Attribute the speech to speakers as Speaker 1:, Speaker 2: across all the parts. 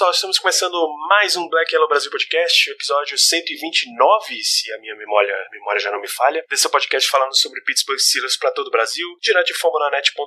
Speaker 1: pessoal, estamos começando mais um Black Yellow Brasil Podcast, episódio 129, se a minha memória, memória já não me falha. Desse podcast falando sobre Pittsburgh Steelers para todo o Brasil, direto de fomonanet.com.br,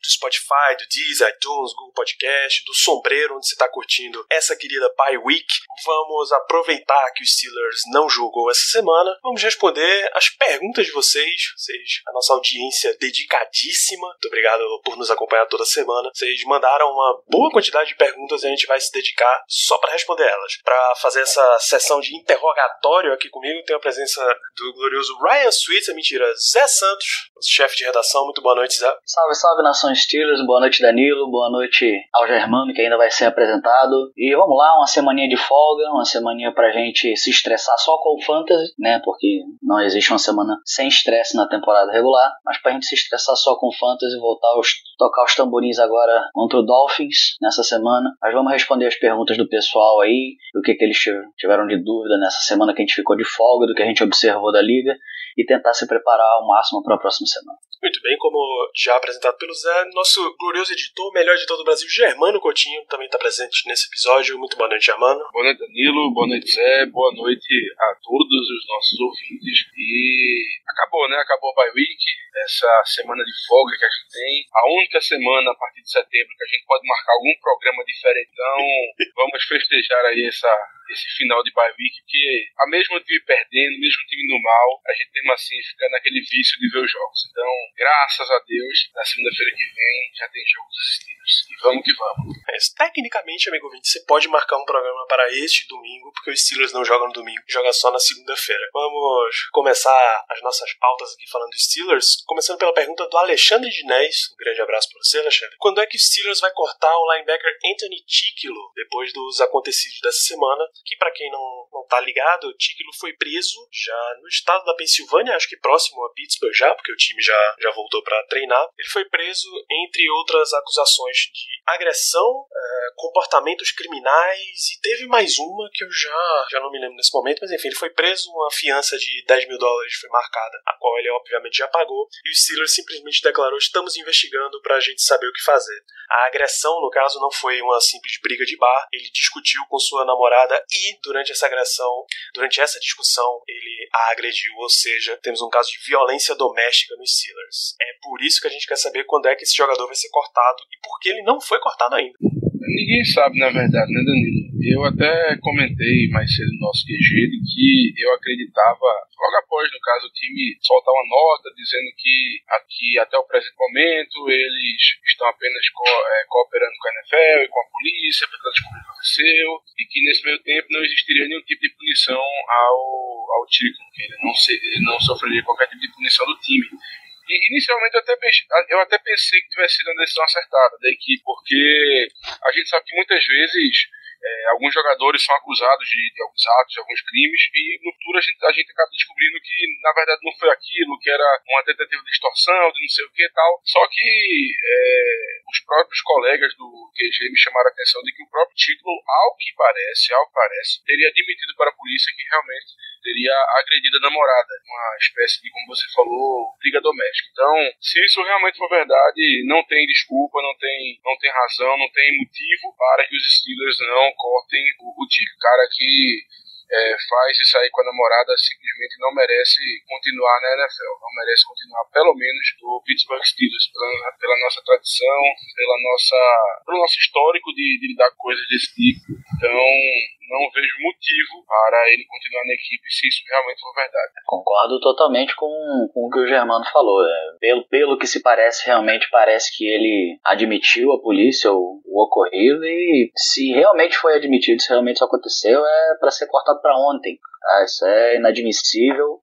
Speaker 1: do Spotify, do Deezer, iTunes, Google Podcast, do Sombreiro, onde você está curtindo essa querida Bye Week. Vamos aproveitar que o Steelers não jogou essa semana, vamos responder as perguntas de vocês, vocês, a nossa audiência dedicadíssima. Muito obrigado por nos acompanhar toda semana. Vocês mandaram uma boa quantidade de perguntas e a gente vai se dedicar só para responder elas. Para fazer essa sessão de interrogatório aqui comigo, tenho a presença do glorioso Ryan Sweets, é mentira, Zé Santos, chefe de redação. Muito boa noite, Zé.
Speaker 2: Salve, salve, nação Steelers. Boa noite, Danilo. Boa noite ao Germano, que ainda vai ser apresentado. E vamos lá, uma semaninha de folga, uma semaninha pra gente se estressar só com o Fantasy, né? Porque não existe uma semana sem estresse na temporada regular, mas pra gente se estressar só com o Fantasy e voltar a tocar os tamborins agora contra o Dolphins nessa semana. Mas vamos responder as perguntas do pessoal aí, do que, que eles tiveram de dúvida nessa semana que a gente ficou de folga, do que a gente observou da liga e tentar se preparar ao máximo para a próxima semana.
Speaker 1: Muito bem, como já apresentado pelo Zé, nosso glorioso editor, melhor editor do Brasil, Germano Coutinho, também está presente nesse episódio. Muito boa noite, Germano.
Speaker 3: Boa noite, Danilo. Boa noite, Zé. Boa noite a todos os nossos ouvintes. E acabou, né? Acabou a bye week, essa semana de folga que a gente tem. A única semana a partir de setembro que a gente pode marcar algum programa diferente. Então, vamos festejar aí essa, esse final de bye week, que a mesmo time perdendo, mesmo time no mal, a gente mesmo assim fica naquele vício de ver os jogos. Então, graças a Deus, na segunda-feira que vem já tem jogos dos Steelers. E vamos que vamos.
Speaker 1: Mas, tecnicamente, amigo ouvinte, você pode marcar um programa para este domingo, porque os Steelers não jogam no domingo, joga só na segunda-feira. Vamos começar as nossas pautas aqui falando dos Steelers, começando pela pergunta do Alexandre Dinés. Um grande abraço para você, Alexandre. Quando é que os Steelers vai cortar o linebacker Anthony Ticklo depois dos acontecidos dessa semana? Que para quem não, não tá ligado, o Ticklo foi preso já no estado da Pensilvânia, acho que próximo a Pittsburgh já, porque o time já, já voltou para treinar. Ele foi preso entre outras acusações de agressão, é, comportamentos criminais e teve mais uma que eu já, já não me lembro nesse momento, mas enfim, ele foi preso, uma fiança de 10 mil dólares foi marcada, a qual ele obviamente já pagou, e o Steelers simplesmente declarou: estamos investigando para a gente saber o que fazer. A agressão, no caso, não foi uma simples briga de bar, ele discutiu com sua namorada e durante essa agressão, durante essa discussão, ele a agrediu, ou seja, temos um caso de violência doméstica nos Steelers. É por isso que a gente quer saber quando é que esse jogador vai ser cortado e por que ele não foi cortado ainda.
Speaker 3: Ninguém sabe, na verdade, né, Danilo? Eu até comentei mais cedo no nosso QG que eu acreditava, logo após, no caso, o time soltar uma nota dizendo que aqui, até o presente momento, eles estão apenas co é, cooperando com a NFL e com a polícia para descobrir o que aconteceu e que nesse meio tempo não existiria nenhum tipo de punição ao, ao Tico, que ele não, se, ele não sofreria qualquer tipo de punição do time. Inicialmente eu até, pensei, eu até pensei que tivesse sido uma decisão acertada da equipe, porque a gente sabe que muitas vezes é, alguns jogadores são acusados de, de, alguns atos, de alguns crimes, e no futuro a gente, a gente acaba descobrindo que na verdade não foi aquilo, que era uma tentativa de extorsão, de não sei o que e tal. Só que é, os próprios colegas do QG me chamaram a atenção de que o próprio título, ao que parece, ao que parece, teria admitido para a polícia que realmente teria agredido a namorada, uma espécie de, como você falou, briga doméstica. Então, se isso realmente for verdade, não tem desculpa, não tem, não tem razão, não tem motivo para que os Steelers não cortem o, o cara que é, faz isso aí com a namorada simplesmente não merece continuar na NFL, não merece continuar pelo menos no Pittsburgh Steelers, pela, pela nossa tradição, pela nossa, pelo nosso histórico de, de lidar com coisas desse tipo. Então, não vejo motivo para ele continuar na equipe se isso realmente for verdade.
Speaker 2: Concordo totalmente com, com o que o Germano falou. É, pelo, pelo que se parece, realmente parece que ele admitiu à polícia o, o ocorrido e se realmente foi admitido, se realmente isso aconteceu, é para ser cortado para ontem. Ah, isso é inadmissível.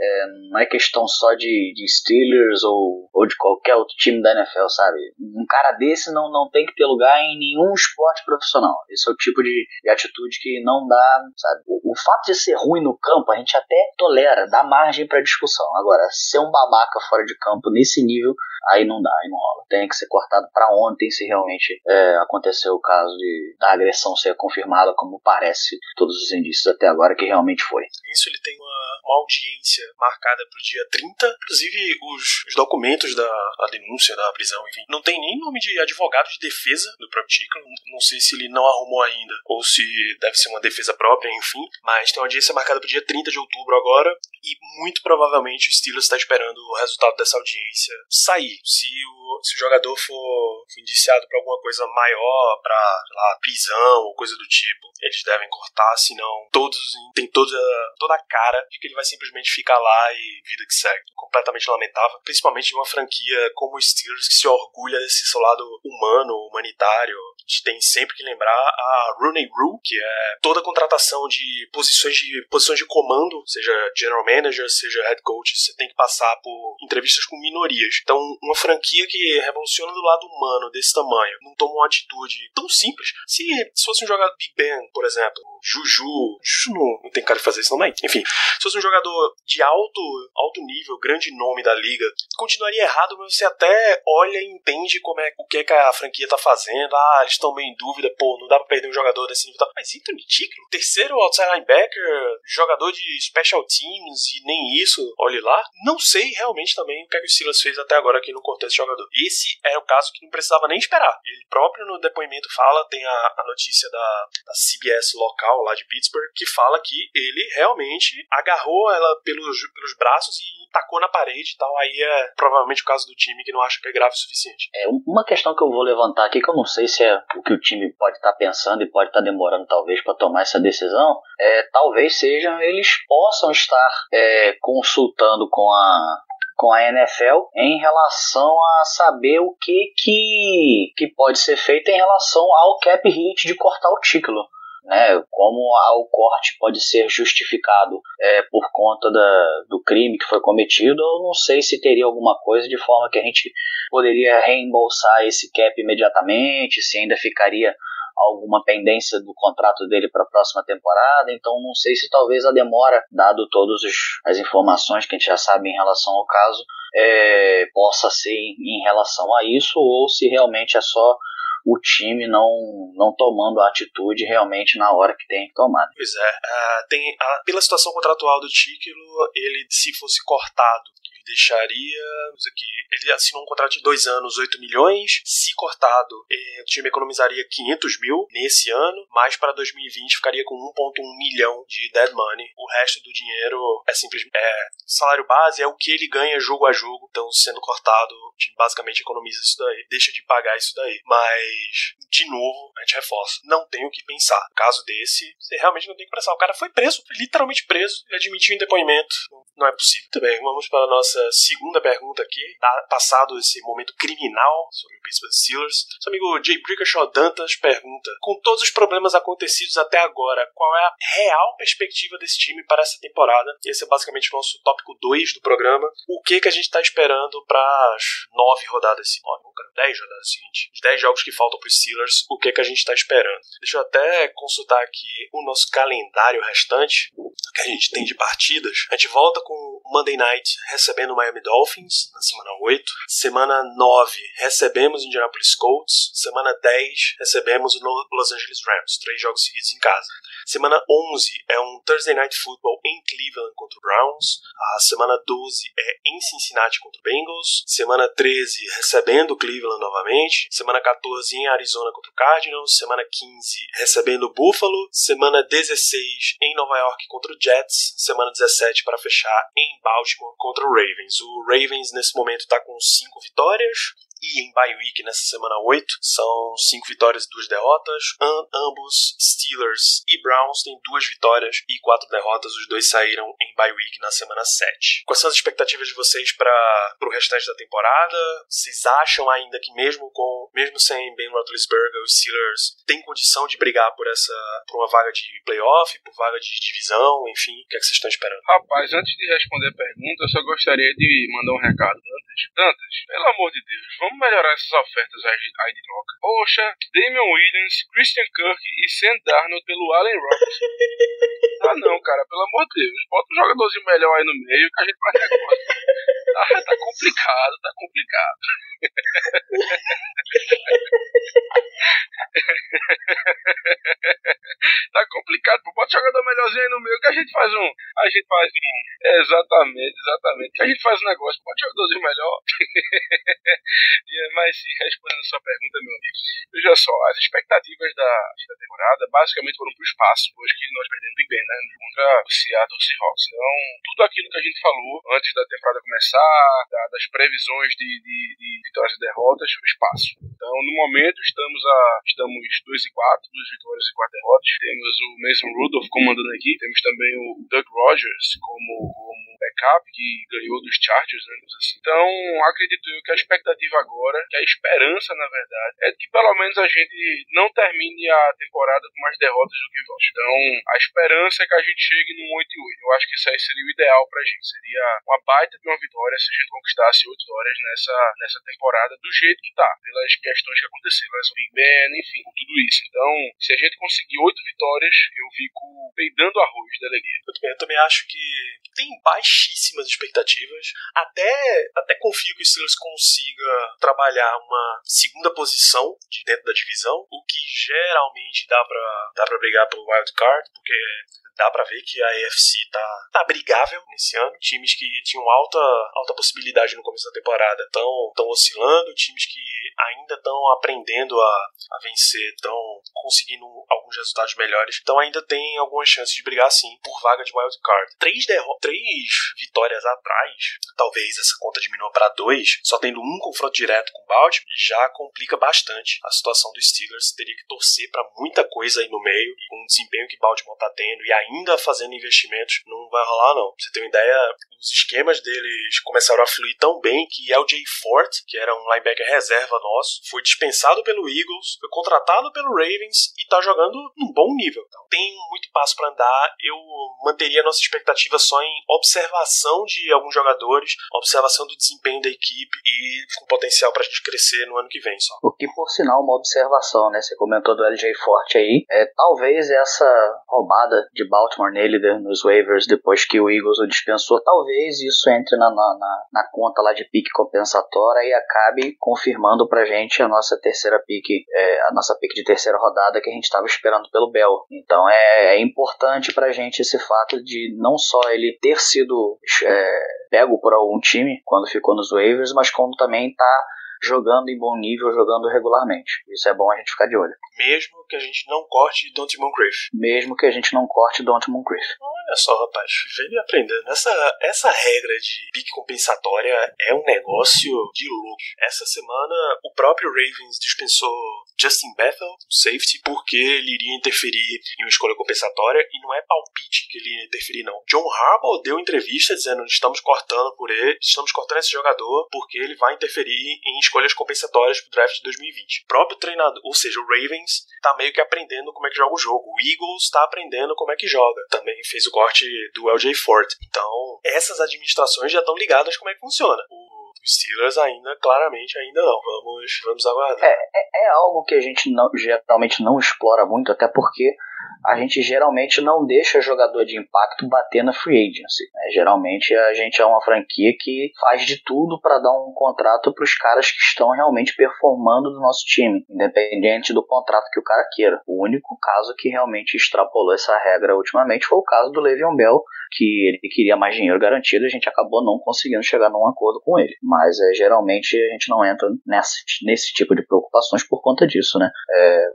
Speaker 2: É, não é questão só de, de Steelers ou, ou de qualquer outro time da NFL, sabe? Um cara desse não, não tem que ter lugar em nenhum esporte profissional. Esse é o tipo de, de atitude que não dá, sabe? O, o, fato de ser ruim no campo, a gente até tolera, dá margem para discussão. Agora, ser um babaca fora de campo nesse nível, aí não dá, aí não rola. Tem que ser cortado para ontem se realmente é, aconteceu o caso de da agressão ser confirmada, como parece todos os indícios até agora que realmente foi.
Speaker 1: Isso ele tem uma, uma audiência marcada para o dia 30, inclusive os, os documentos da denúncia da prisão, enfim, não tem nem nome de advogado de defesa do próprio Chico, não sei se ele não arrumou ainda ou se deve ser uma defesa própria, enfim, mas tem uma audiência marcada para o dia 30 de outubro agora e muito provavelmente o Steelers está esperando o resultado dessa audiência sair. Se o, se o jogador for, indiciado por alguma coisa maior, para prisão ou coisa do tipo, eles devem cortar, senão todos tem toda, toda a cara de que ele vai simplesmente ficar lá e vida que segue. Completamente lamentável, principalmente uma franquia como o Steelers que se orgulha desse seu lado humano, humanitário. A gente tem sempre que lembrar a Rooney Rule, que é toda a contratação de posições de posições de comando, seja general manager, seja head coach, você tem que passar por entrevistas com minorias. Então, uma franquia que revoluciona do lado humano desse tamanho, não toma uma atitude tão simples. Se, se fosse um jogador Big Ben, por exemplo, Juju, Juju não, não tem cara de fazer isso também. Enfim, se fosse um jogador de alto, alto nível, grande nome da liga, continuaria errado, mas você até olha e entende como é, o que, é que a franquia tá fazendo. Ah, eles estão meio em dúvida, pô, não dá pra perder um jogador desse nível. Mas Anthony Tickle, terceiro outside linebacker, jogador de special teams e nem isso, olhe lá. Não sei realmente também o que, é que o Silas fez até agora aqui no contexto de jogador. Esse é o caso que não precisava nem esperar. Ele próprio no depoimento fala, tem a, a notícia da, da CBS local lá de Pittsburgh, que fala que ele realmente agarrou ela pelos, pelos braços e tacou na parede e tal. Aí é provavelmente o caso do time que não acha que é grave o suficiente.
Speaker 2: É uma questão que eu vou levantar aqui, que eu não sei se é o que o time pode estar tá pensando e pode estar tá demorando talvez para tomar essa decisão, é, talvez sejam eles possam estar é, consultando com a com a NFL em relação a saber o que, que, que pode ser feito em relação ao cap hit de cortar o título né, como o corte pode ser justificado é, por conta da, do crime que foi cometido, eu não sei se teria alguma coisa de forma que a gente poderia reembolsar esse cap imediatamente, se ainda ficaria alguma pendência do contrato dele para a próxima temporada, então não sei se talvez a demora, dado todas as informações que a gente já sabe em relação ao caso, é, possa ser em relação a isso ou se realmente é só o time não, não tomando a atitude realmente na hora que tem que tomar.
Speaker 1: Pois é, uh, tem, pela situação contratual do Tíquilo, ele se fosse cortado deixaria. Aqui, ele assinou um contrato de dois anos, 8 milhões. Se cortado, eh, o time economizaria 500 mil nesse ano, mas para 2020 ficaria com 1,1 milhão de dead money. O resto do dinheiro é simplesmente é, salário base, é o que ele ganha jogo a jogo. Então, sendo cortado, o time basicamente economiza isso daí, deixa de pagar isso daí. Mas, de novo, a gente reforça: não tem o que pensar. Caso desse, você realmente não tem o que pensar. O cara foi preso, literalmente preso, ele admitiu em depoimento. Não é possível. Muito bem, vamos para a nossa nossa segunda pergunta aqui, tá passado esse momento criminal sobre o Pittsburgh Steelers. Nosso amigo Jay Brickashaw Dantas pergunta: Com todos os problemas acontecidos até agora, qual é a real perspectiva desse time para essa temporada? Esse é basicamente o nosso tópico 2 do programa. O que que a gente está esperando para as nove rodadas seguintes? Dez rodadas seguintes. Os dez jogos que faltam para os Steelers, o que que a gente está esperando? Deixa eu até consultar aqui o nosso calendário restante que a gente tem de partidas. A gente volta com Monday Night recebendo o Miami Dolphins na semana 8. Semana 9 recebemos Indianapolis Colts. Semana 10 recebemos o Los Angeles Rams. Três jogos seguidos em casa. Semana 11 é um Thursday Night Football em Cleveland contra o Browns. A semana 12 é em Cincinnati contra o Bengals. Semana 13 recebendo Cleveland novamente. Semana 14 em Arizona contra o Cardinals. Semana 15 recebendo o Buffalo. Semana 16 em Nova York contra o Jets. Semana 17 para fechar em Baltimore contra o Ravens. O Ravens nesse momento está com 5 vitórias e em bye week nessa semana 8. São 5 vitórias e 2 derrotas. Am ambos, Steelers e Browns, têm duas vitórias e 4 derrotas. Os dois saíram em bye week na semana 7. Quais são as expectativas de vocês para o restante da temporada? Vocês acham ainda que mesmo com mesmo sem Ben Roethlisberger, os Steelers têm condição de brigar por essa por uma vaga de playoff, por vaga de divisão, enfim, o que, é que vocês estão esperando?
Speaker 3: Rapaz, antes de responder a pergunta, eu só gostaria de mandar um recado. Dantas, Dantas, pelo amor de Deus, vamos melhorar essas ofertas aí de troca. Poxa, Damian Williams, Christian Kirk e Sam Darnold pelo Allen Robinson. ah não, cara, pelo amor de Deus, bota um jogadorzinho melhor aí no meio que a gente faz negócio. Ah, tá complicado, tá complicado. tá complicado, pô. Bota jogador melhorzinho aí no meio que a gente faz um. A gente faz um. Exatamente, exatamente. Que a gente faz um negócio, bota jogadorzinho melhor. Mas sim, respondendo a sua pergunta, meu amigo. Veja só, as expectativas da, da temporada basicamente foram pro espaço, hoje que nós perdemos Ben, né? Contra o Seattle Seahawks. Então, tudo aquilo que a gente falou antes da temporada começar, da, das previsões de, de, de vitórias e derrotas, foi espaço. Então, no momento, estamos a estamos 2 e 4, duas vitórias e quatro derrotas. Temos o Mason Rudolph comandando aqui, temos também o Doug Rogers como, como que ganhou dos Chargers, né, assim. Então, acredito eu que a expectativa agora, que a esperança, na verdade, é que pelo menos a gente não termine a temporada com mais derrotas do que vitórias. Então, a esperança é que a gente chegue no 8 e 8. Eu acho que isso aí seria o ideal pra gente. Seria uma baita de uma vitória se a gente conquistasse 8 vitórias nessa, nessa temporada do jeito que tá, pelas questões que aconteceram, mas o Big Ben, enfim, tudo isso. Então, se a gente conseguir 8 vitórias, eu fico peidando arroz da alegria.
Speaker 1: Muito bem, eu também acho que tem baixíssimas expectativas. Até, até confio que o Steelers consiga trabalhar uma segunda posição de dentro da divisão, o que geralmente dá pra, dá pra brigar pelo wild card, porque dá para ver que a AFC tá, tá brigável nesse ano. Times que tinham alta, alta possibilidade no começo da temporada estão tão oscilando, times que ainda estão aprendendo a, a vencer, estão conseguindo alguns resultados melhores, então ainda tem algumas chances de brigar sim por vaga de wild card. Três, três vitórias atrás, talvez essa conta diminua para dois, só tendo um confronto direto com o Baltimore, já complica bastante a situação dos Steelers. Teria que torcer para muita coisa aí no meio, com o desempenho que Baltimore tá tendo e ainda fazendo investimentos, não vai rolar não. Pra você ter uma ideia, os esquemas deles começaram a fluir tão bem que LJ Fort, que era um linebacker reserva nosso, foi dispensado pelo Eagles, foi contratado pelo Ravens e tá jogando num bom nível. Então, tem muito passo para andar. Eu manteria a nossa expectativa só em observação de alguns jogadores, observação do desempenho da equipe e com potencial pra gente crescer no ano que vem só.
Speaker 2: O que, por sinal, uma observação, né? Você comentou do LJ Forte aí. É, talvez essa roubada de Baltimore nele né, nos waivers depois que o Eagles o dispensou, talvez isso entre na, na, na conta lá de pique compensatória e acabe confirmando pra gente a nossa terceira pique, é, a nossa pique de terceira rodada que a gente estava esperando pelo Bell. Então é, é importante pra gente esse fato de não só ele ter sido é, pego por algum time quando ficou nos waivers, mas como também tá jogando em bom nível, jogando regularmente. Isso é bom a gente ficar de olho.
Speaker 1: Mesmo que a gente não corte Don't Moncrief.
Speaker 2: Mesmo que a gente não corte Don't Moncrief.
Speaker 1: Olha só, rapaz, vem aprendendo. Essa, essa regra de pique compensatória é um negócio de louco. Essa semana, o próprio Ravens dispensou Justin Bethel, safety, porque ele iria interferir em uma escolha compensatória e não é palpite que ele ia interferir, não. John Harbaugh deu entrevista dizendo estamos cortando por ele, estamos cortando esse jogador porque ele vai interferir em escolhas compensatórias pro draft de 2020. O próprio treinador, ou seja, o Ravens, tá meio que aprendendo como é que joga o jogo. O Eagles tá aprendendo como é que joga. Também fez o corte do LJ Ford. Então, essas administrações já estão ligadas como é que funciona. O Steelers ainda, claramente, ainda não. Vamos, vamos aguardar.
Speaker 2: É, é, é algo que a gente não, geralmente não explora muito, até porque a gente geralmente não deixa jogador de impacto bater na free agency. Né? Geralmente a gente é uma franquia que faz de tudo para dar um contrato para os caras que estão realmente performando no nosso time, independente do contrato que o cara queira. O único caso que realmente extrapolou essa regra ultimamente foi o caso do Le'Veon Bell, que ele queria mais dinheiro garantido e a gente acabou não conseguindo chegar num acordo com ele. Mas é, geralmente a gente não entra nessa, nesse tipo de preocupações por conta disso, né? É,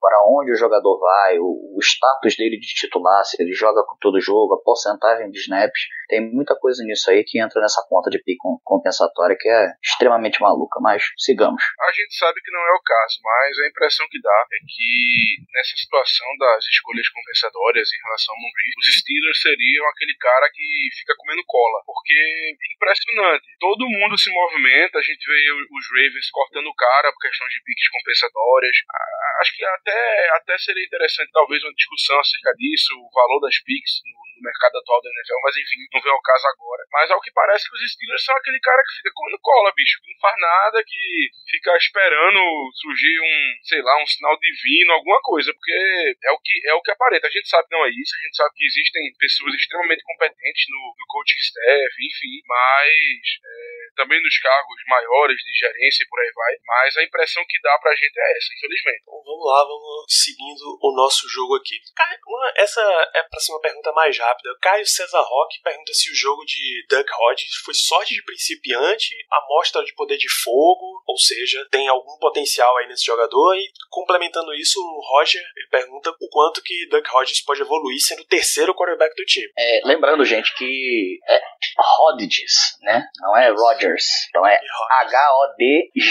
Speaker 2: para onde o jogador vai, o, o, status dele de titular, se ele joga com todo jogo, a porcentagem de snaps, tem muita coisa nisso aí que entra nessa conta de pico compensatória que é extremamente maluca, mas sigamos.
Speaker 3: A gente sabe que não é o caso, mas a impressão que dá é que nessa situação das escolhas compensatórias em relação ao Moncrief, os Steelers seriam aquele cara que fica comendo cola. Porque é impressionante. Todo mundo se movimenta, a gente vê os Ravens cortando o cara por questão de piques compensatórias. Acho que até, até seria interessante, talvez, uma discussão acerca disso, o valor das piques no no mercado atual da NFL, mas enfim, não vem ao caso agora. Mas ao que parece que os Steelers são aquele cara que fica comendo cola, bicho, que não faz nada, que fica esperando surgir um, sei lá, um sinal divino, alguma coisa, porque é o que é o que aparenta. A gente sabe que não é isso, a gente sabe que existem pessoas extremamente competentes no, no coaching staff, enfim, mas é, também nos cargos maiores de gerência e por aí vai, mas a impressão que dá pra gente é essa, infelizmente.
Speaker 1: Então vamos lá, vamos seguindo o nosso jogo aqui. Essa é pra ser uma pergunta mais rápida. Caio César Roque pergunta se o jogo de Duck Hodges foi sorte de principiante, amostra de poder de fogo, ou seja, tem algum potencial aí nesse jogador. E complementando isso, o Roger ele pergunta o quanto que Duck Hodges pode evoluir sendo o terceiro quarterback do time.
Speaker 2: É, lembrando, gente, que é Hodges, né? Não é Rogers. Então é H-O-D-G-E-S.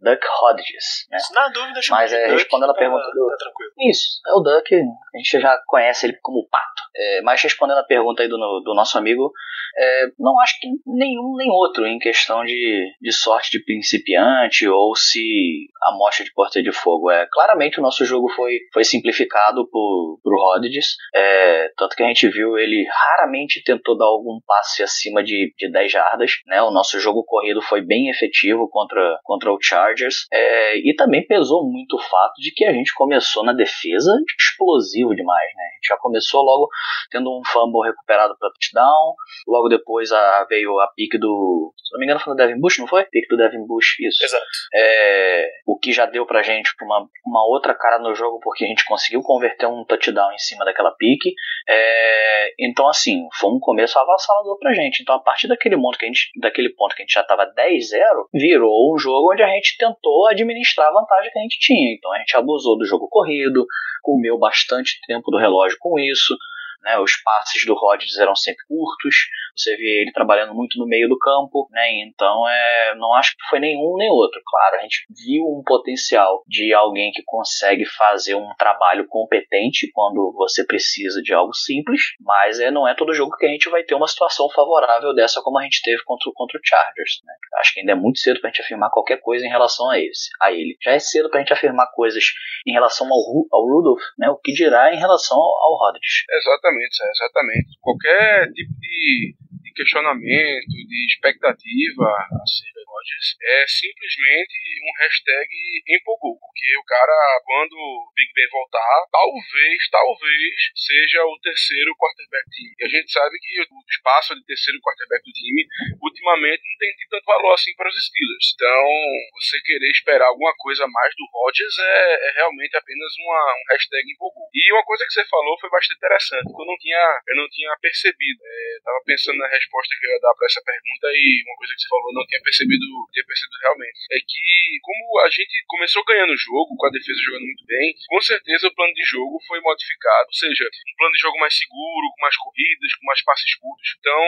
Speaker 2: Duck Hodges. Né?
Speaker 1: Na dúvida,
Speaker 2: Mas é, respondendo a tá, pergunta do.
Speaker 1: Tá tranquilo.
Speaker 2: Isso, é o Duck. A gente já conhece ele como pato. É, mas respondendo a pergunta aí do, do nosso amigo, é, não acho que nenhum nem outro em questão de, de sorte de principiante ou se a mostra de porta de fogo. É, claramente o nosso jogo foi, foi simplificado por, por Rodgers, é, tanto que a gente viu ele raramente tentou dar algum passe acima de, de 10 jardas. Né? O nosso jogo corrido foi bem efetivo contra, contra o Chargers é, e também pesou muito o fato de que a gente começou na defesa explosivo demais. Né? A gente já começou logo tendo um fumble recuperado touchdown. Logo depois a, veio a pique do. Se não me engano, foi do Devin Bush, não foi? Pique do Devin Bush, isso.
Speaker 1: Exato.
Speaker 2: É, o que já deu pra gente uma, uma outra cara no jogo, porque a gente conseguiu converter um touchdown em cima daquela pique. É, então, assim, foi um começo avassalador pra gente. Então, a partir daquele ponto que a gente, daquele ponto que a gente já tava 10-0, virou um jogo onde a gente tentou administrar a vantagem que a gente tinha. Então, a gente abusou do jogo corrido, comeu bastante tempo do relógio com isso. Né, os passes do Rodgers eram sempre curtos, você vê ele trabalhando muito no meio do campo, né, então é, não acho que foi nenhum nem outro. Claro, a gente viu um potencial de alguém que consegue fazer um trabalho competente quando você precisa de algo simples, mas é, não é todo jogo que a gente vai ter uma situação favorável dessa como a gente teve contra, contra o Chargers. Né. Acho que ainda é muito cedo para a gente afirmar qualquer coisa em relação a, esse, a ele. Já é cedo para a gente afirmar coisas em relação ao, ao Rudolph, né, o que dirá em relação ao, ao Rodgers.
Speaker 3: Exatamente Exatamente, exatamente. Qualquer tipo de, de questionamento, de expectativa acerca Rodgers é simplesmente um hashtag empolgou, porque o cara, quando o Big Ben voltar, talvez, talvez seja o terceiro quarterback time. E a gente sabe que o espaço de terceiro quarterback do time, ultimamente, não tem tanto valor assim para os Steelers. Então, você querer esperar alguma coisa mais do Rodgers é, é realmente apenas uma, um hashtag empolgou. E uma coisa que você falou foi bastante interessante, que eu não tinha, eu não tinha percebido. É, tava pensando na resposta que eu ia dar para essa pergunta e uma coisa que você falou não tinha percebido ter percebido realmente, é que como a gente começou ganhando o jogo, com a defesa jogando muito bem, com certeza o plano de jogo foi modificado, ou seja, um plano de jogo mais seguro, com mais corridas, com mais passes curtos. Então,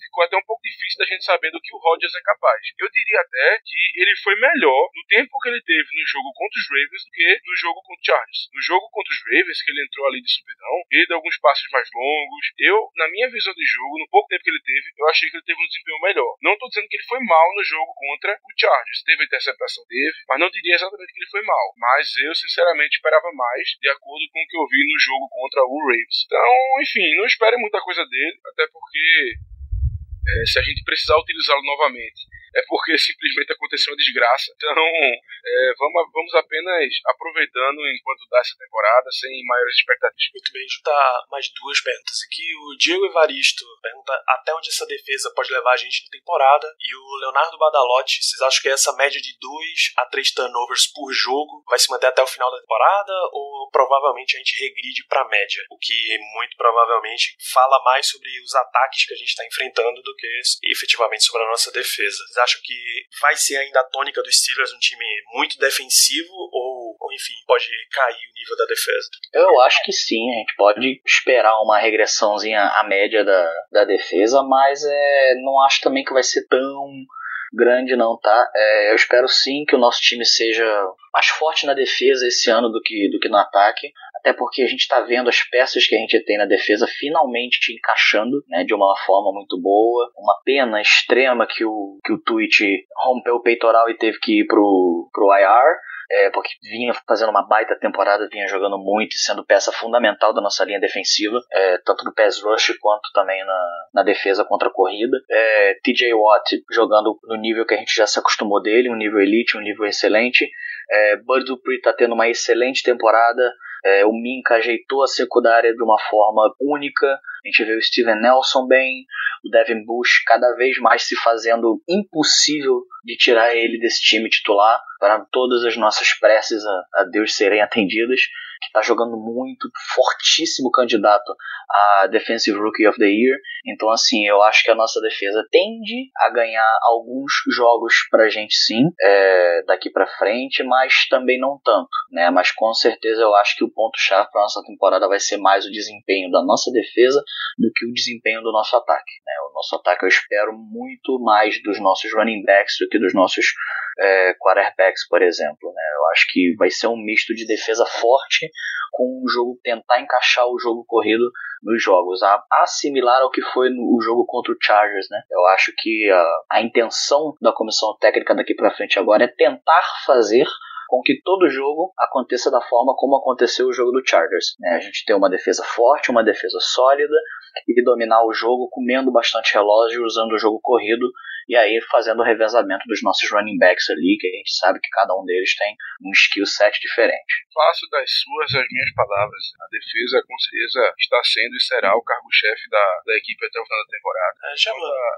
Speaker 3: ficou até um pouco difícil da gente saber do que o Rodgers é capaz. Eu diria até que ele foi melhor no tempo que ele teve no jogo contra os Ravens do que no jogo contra o Chargers. No jogo contra os Ravens, que ele entrou ali de superdão, ele deu alguns passos mais longos. Eu, na minha visão de jogo, no pouco tempo que ele teve, eu achei que ele teve um desempenho melhor. Não estou dizendo que ele foi mal no jogo contra o Chargers. Teve a interceptação, teve, mas não diria exatamente que ele foi mal. Mas eu, sinceramente, esperava mais, de acordo com o que eu vi no jogo contra o Ravens. Então, enfim, não espere muita coisa dele, até porque é, se a gente precisar utilizá-lo novamente é porque simplesmente aconteceu uma desgraça. Então, é, vamos, vamos apenas aproveitando enquanto dá essa temporada, sem maiores expectativas.
Speaker 1: Muito bem, juntar mais duas perguntas aqui. O Diego Evaristo pergunta até onde essa defesa pode levar a gente na temporada. E o Leonardo Badalotti, vocês acham que essa média de 2 a 3 turnovers por jogo vai se manter até o final da temporada? Ou provavelmente a gente regride para a média? O que muito provavelmente fala mais sobre os ataques que a gente está enfrentando do que efetivamente sobre a nossa defesa. Vocês acham que vai ser ainda a tônica do Steelers um time muito defensivo ou, ou enfim, pode cair o nível da defesa?
Speaker 2: Eu acho que sim, a gente pode esperar uma regressãozinha à média da, da defesa, mas é, não acho também que vai ser tão grande não, tá? É, eu espero sim que o nosso time seja mais forte na defesa esse ano do que, do que no ataque até porque a gente está vendo as peças que a gente tem na defesa finalmente encaixando né, de uma forma muito boa. Uma pena extrema que o, que o Twitch rompeu o peitoral e teve que ir pro, pro IR é, porque vinha fazendo uma baita temporada, vinha jogando muito e sendo peça fundamental da nossa linha defensiva, é, tanto no pass rush quanto também na, na defesa contra a corrida. É, TJ Watt jogando no nível que a gente já se acostumou dele, um nível elite, um nível excelente. É, Bud Dupree está tendo uma excelente temporada. É, o Minka ajeitou a secundária de uma forma única. A gente vê o Steven Nelson bem, o Devin Bush cada vez mais se fazendo impossível de tirar ele desse time titular para todas as nossas preces a, a Deus serem atendidas que está jogando muito, fortíssimo candidato a Defensive Rookie of the Year. Então, assim, eu acho que a nossa defesa tende a ganhar alguns jogos pra gente sim, é, daqui para frente, mas também não tanto, né? Mas com certeza eu acho que o ponto-chave para nossa temporada vai ser mais o desempenho da nossa defesa do que o desempenho do nosso ataque. Né? O nosso ataque eu espero muito mais dos nossos running backs do que dos nossos é, quarterbacks, por exemplo. Né? Eu acho que vai ser um misto de defesa forte com o jogo tentar encaixar o jogo corrido nos jogos, a, assimilar ao que foi no, o jogo contra o Chargers, né? Eu acho que a, a intenção da comissão técnica daqui para frente agora é tentar fazer com que todo jogo aconteça da forma como aconteceu o jogo do Chargers. Né? A gente ter uma defesa forte, uma defesa sólida e dominar o jogo comendo bastante relógio, usando o jogo corrido e aí fazendo o revezamento dos nossos running backs ali, que a gente sabe que cada um deles tem um skill set diferente.
Speaker 3: Faço das suas as minhas palavras. A defesa, com certeza, está sendo e será o cargo-chefe da, da equipe até o final da temporada.
Speaker 1: É, já,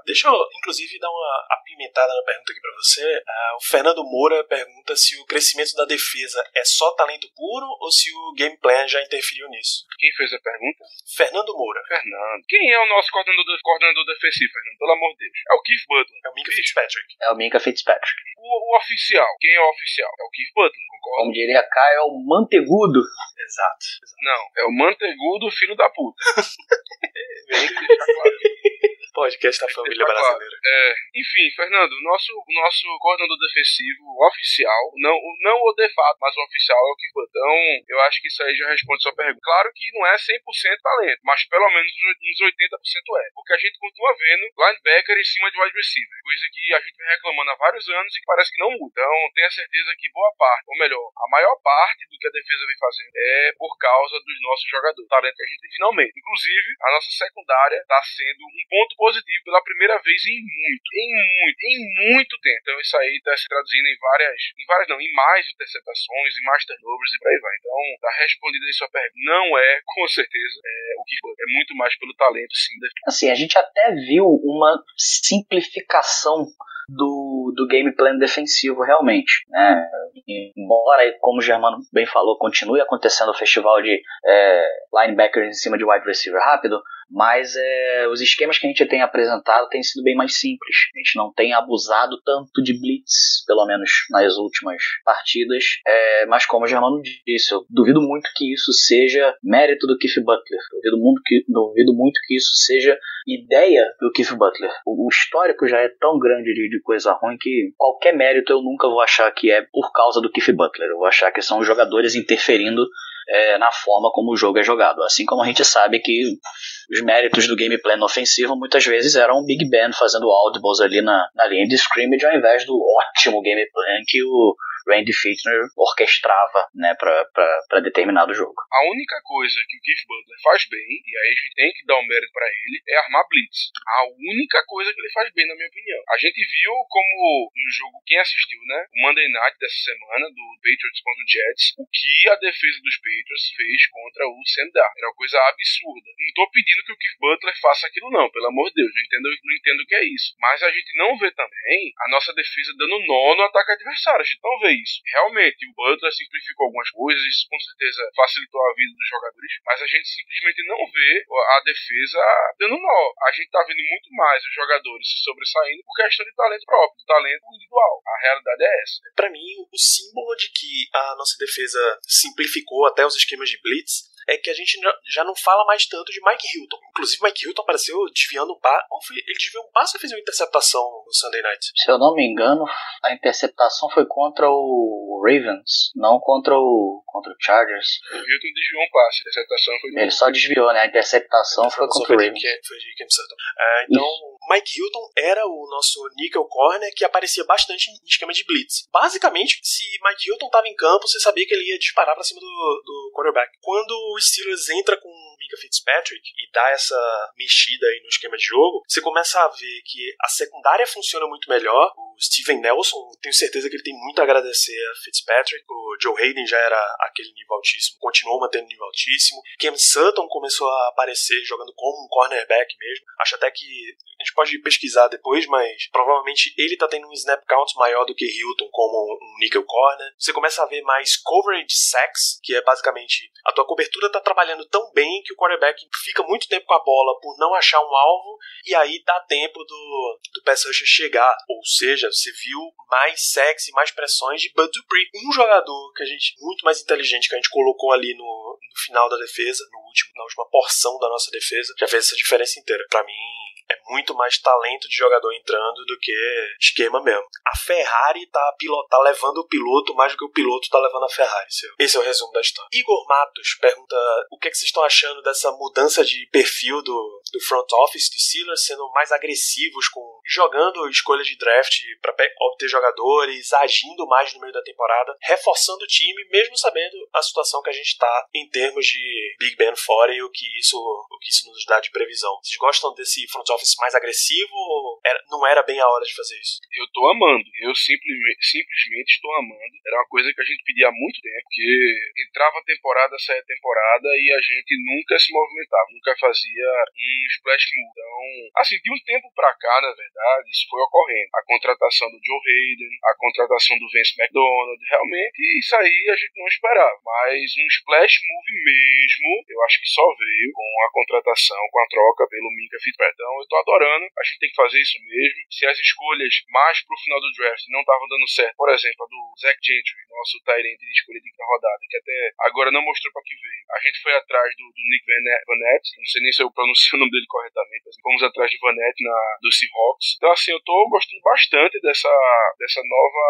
Speaker 1: deixa eu, inclusive, dar uma apimentada na pergunta aqui para você. Uh, o Fernando Moura pergunta se o crescimento da defesa é só talento puro ou se o game plan já interferiu nisso.
Speaker 3: Quem fez a pergunta?
Speaker 1: Fernando Moura.
Speaker 3: Fernando. Quem é o nosso coordenador, coordenador defensivo, Fernando? Pelo amor de Deus. É o Keith Butler.
Speaker 1: É o Minka Fitzpatrick.
Speaker 2: É o Minka Fitzpatrick.
Speaker 3: O, o, oficial. Quem é o oficial? É o Keith Butler, concorda?
Speaker 2: Como diria Caio, é o Mantegudo.
Speaker 1: Exato.
Speaker 3: Não, é o Mantegudo, filho da puta. Que deixar claro.
Speaker 1: Podcast da família brasileira.
Speaker 3: É, enfim, Fernando, o nosso, nosso coordenador defensivo oficial, não, não o de fato, mas o oficial é o que foi. Então, eu acho que isso aí já responde sua pergunta. Claro que não é 100% talento, mas pelo menos uns 80% é. Porque a gente continua vendo linebacker em cima de wide receiver, coisa que a gente vem reclamando há vários anos e que parece que não muda. Então, tenha certeza que boa parte, ou melhor, a maior parte do que a defesa vem fazendo é por causa dos nossos jogadores, o talento que a gente tem. Finalmente, inclusive, a nossa secundária está sendo um ponto positivo pela primeira vez em muito, em muito, em muito tempo. Então isso aí está se traduzindo em várias, em várias não, em mais interceptações, em mais turnovers e por aí vai. Então tá respondida aí sua pergunta. Não é, com certeza, é, o que é muito mais pelo talento, sim.
Speaker 2: Assim, a gente até viu uma simplificação do, do game plan defensivo realmente. Né? Embora, como o Germano bem falou, continue acontecendo o festival de é, linebackers em cima de wide receiver rápido, mas é, os esquemas que a gente tem apresentado têm sido bem mais simples. A gente não tem abusado tanto de blitz, pelo menos nas últimas partidas. É, mas como o Germano disse, eu duvido muito que isso seja mérito do Keith Butler. Duvido muito que, duvido muito que isso seja ideia do Keith Butler. O, o histórico já é tão grande de, de coisa ruim que qualquer mérito eu nunca vou achar que é por causa do Keith Butler. Eu vou achar que são os jogadores interferindo é, na forma como o jogo é jogado. Assim como a gente sabe que os méritos do gameplay ofensivo muitas vezes eram o Big Ben fazendo audibles ali na, na linha de scrimmage ao invés do ótimo gameplay que o Randy Fichtner orquestrava né, para determinado jogo.
Speaker 3: A única coisa que o Keith Butler faz bem, e aí a gente tem que dar o um mérito para ele, é armar blitz. A única coisa que ele faz bem, na minha opinião. A gente viu como no jogo, quem assistiu, né? O Monday Night dessa semana, do Patriots contra o Jets, o que a defesa dos Patriots fez contra o Sam. Era uma coisa absurda. Não tô pedindo que o Keith Butler faça aquilo, não, pelo amor de Deus. Não entendo, não entendo o que é isso. Mas a gente não vê também a nossa defesa dando nó no ataque adversário. A gente não vê isso. Realmente, o Butler simplificou algumas coisas, isso com certeza facilitou a vida dos jogadores, mas a gente simplesmente não vê a defesa dando nó. A gente tá vendo muito mais os jogadores se sobressaindo por questão de talento próprio, talento individual. A realidade é essa.
Speaker 1: Para mim, o símbolo de que a nossa defesa simplificou até os esquemas de blitz é que a gente já não fala mais tanto de Mike Hilton. Inclusive, Mike Hilton apareceu desviando um passe. Ele desviou um passe ou fez uma interceptação no Sunday Night?
Speaker 2: Se eu não me engano, a interceptação foi contra o Ravens, não contra o, contra o Chargers.
Speaker 3: O Hilton desviou um passe, a interceptação foi.
Speaker 2: Ele só desviou, né? A interceptação foi contra o Ravens.
Speaker 1: Foi de Cam Sutton. É, então, Isso. Mike Hilton era o nosso nickel corner que aparecia bastante em esquema de blitz. Basicamente, se Mike Hilton estava em campo, você sabia que ele ia disparar para cima do, do quarterback. Quando o Steelers entra com Mika Fitzpatrick e dá essa mexida aí no esquema de jogo, você começa a ver que a secundária funciona muito melhor. O Steven Nelson, tenho certeza que ele tem muito a agradecer a Fitzpatrick. O Joe Hayden já era aquele nível altíssimo, continuou mantendo nível altíssimo. Cam Sutton começou a aparecer jogando como um cornerback mesmo. Acho até que a gente pode pesquisar depois, mas provavelmente ele tá tendo um snap count maior do que Hilton como um nickel corner. Você começa a ver mais coverage sacks, que é basicamente a tua cobertura tá trabalhando tão bem que o quarterback fica muito tempo com a bola por não achar um alvo e aí dá tempo do, do pass rusher chegar. Ou seja, você viu mais e mais pressões de Bud Dupree. Um jogador que a gente, muito mais inteligente que a gente colocou ali no, no final da defesa, no último, na última porção da nossa defesa, já fez essa diferença inteira. Para mim, é muito mais talento de jogador entrando do que esquema mesmo. A Ferrari tá, tá levando o piloto mais do que o piloto tá levando a Ferrari. Esse é o resumo da história. Igor Matos pergunta o que, é que vocês estão achando dessa mudança de perfil do, do front office de Steelers, sendo mais agressivos com jogando escolhas de draft para obter jogadores, agindo mais no meio da temporada, reforçando o time, mesmo sabendo a situação que a gente tá em termos de Big Ben fora e o que isso, o que isso nos dá de previsão. Vocês gostam desse front office mais agressivo era, não era bem a hora de fazer isso?
Speaker 3: Eu tô amando. Eu simplesmente, simplesmente estou amando. Era uma coisa que a gente pedia há muito tempo, que entrava temporada, saía temporada e a gente nunca se movimentava, nunca fazia um splash move. Então, assim, de um tempo pra cá, na verdade, isso foi ocorrendo. A contratação do Joe Hayden, a contratação do Vince McDonald, realmente isso aí a gente não esperava. Mas um splash move mesmo, eu acho que só veio com a contratação, com a troca pelo Minka Fitzpatrick. Então, eu tô adorando, a gente tem que fazer isso mesmo. Se as escolhas mais pro final do draft não estavam dando certo, por exemplo, a do Zach Gentry, nosso Tyrant de de rodada, que até agora não mostrou para que veio. A gente foi atrás do, do Nick Vanette, não sei nem se eu pronuncio o nome dele corretamente, mas fomos atrás de Vanette na, do Seahawks. Então, assim, eu tô gostando bastante dessa, dessa nova,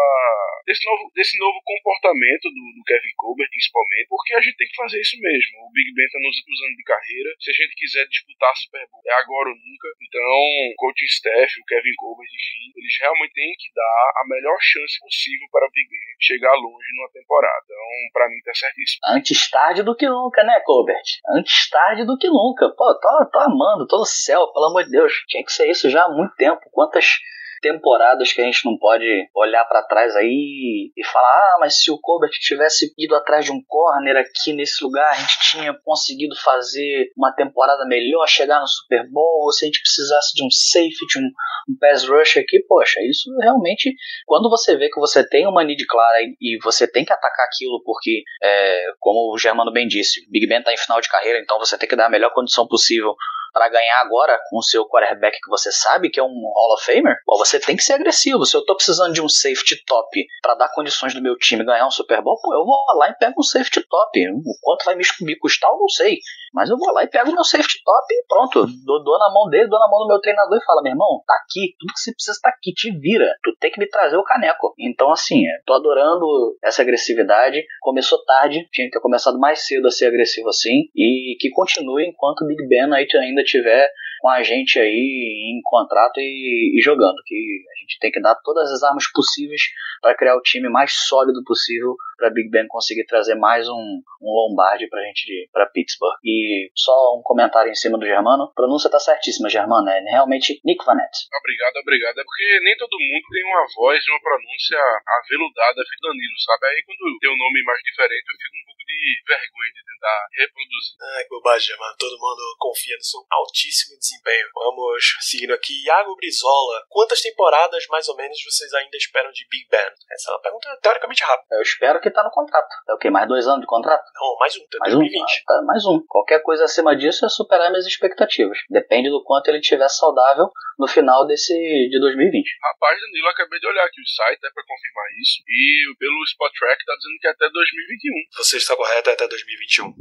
Speaker 3: desse novo, desse novo comportamento do, do Kevin Colbert, principalmente, porque a gente tem que fazer isso mesmo. O Big Ben tá nos últimos anos de carreira. Se a gente quiser disputar Super Bowl, é agora ou nunca. Então, o coaching staff, o Kevin Colbert, enfim, eles realmente têm que dar a melhor chance possível para o Big Ben chegar longe numa temporada. Então, para mim tá certíssimo.
Speaker 2: Antes tarde do que nunca, né, Colbert? Antes tarde do que nunca. Pô, tô, tô amando, tô no céu, pelo amor de Deus. Tinha que ser isso já há muito tempo. Quantas temporadas que a gente não pode olhar para trás aí e falar: ah, mas se o Colbert tivesse ido atrás de um corner aqui nesse lugar, a gente tinha conseguido fazer uma temporada melhor, chegar no Super Bowl, ou se a gente precisasse de um safety, um, um pass rush aqui, poxa, isso realmente, quando você vê que você tem uma need clara e, e você tem que atacar aquilo, porque, é, como o Germano bem disse, Big Ben tá em final de carreira, então você tem que dar a melhor condição possível para ganhar agora com o seu quarterback que você sabe que é um Hall of Famer, pô, você tem que ser agressivo. Se eu tô precisando de um safety top para dar condições do meu time ganhar um Super Bowl, pô, eu vou lá e pego um safety top. O quanto vai me custar, eu não sei. Mas eu vou lá e pego meu safety top e pronto. Dou, dou, na mão dele, dou na mão do meu treinador e falo, meu irmão, tá aqui. Tudo que você precisa tá aqui, te vira. Tu tem que me trazer o caneco. Então, assim, tô adorando essa agressividade. Começou tarde, tinha que ter começado mais cedo a ser agressivo assim. E que continue enquanto o Big Ben aí ainda tiver com a gente aí em contrato e, e jogando. Que a gente tem que dar todas as armas possíveis para criar o time mais sólido possível para Big Ben conseguir trazer mais um, um Lombardi pra gente para Pittsburgh. E só um comentário em cima do Germano. A pronúncia tá certíssima, Germano. É realmente Nick Vanette.
Speaker 3: Obrigado, obrigado. É porque nem todo mundo tem uma voz e uma pronúncia aveludada feito Danilo, sabe? Aí quando tem um nome mais diferente, eu fico um pouco de vergonha de tentar reproduzir.
Speaker 1: Ai, que bobagem, mano. Todo mundo confia no seu altíssimo desempenho. Vamos seguindo aqui. Iago Brizola, quantas temporadas mais ou menos vocês ainda esperam de Big Ben? Essa é uma pergunta teoricamente rápida.
Speaker 2: Eu espero que tá no contrato. É o quê? Mais dois anos de contrato?
Speaker 1: Não, mais um.
Speaker 2: Mais
Speaker 1: 2020.
Speaker 2: um? Ah, tá, mais um. Qualquer coisa acima disso é superar minhas expectativas. Depende do quanto ele estiver saudável no final desse de 2020.
Speaker 3: Rapaz, Danilo, eu acabei de olhar aqui o site, é pra confirmar isso. E pelo Spot Track tá dizendo que é até 2021.
Speaker 1: Você está correto, é até 2021.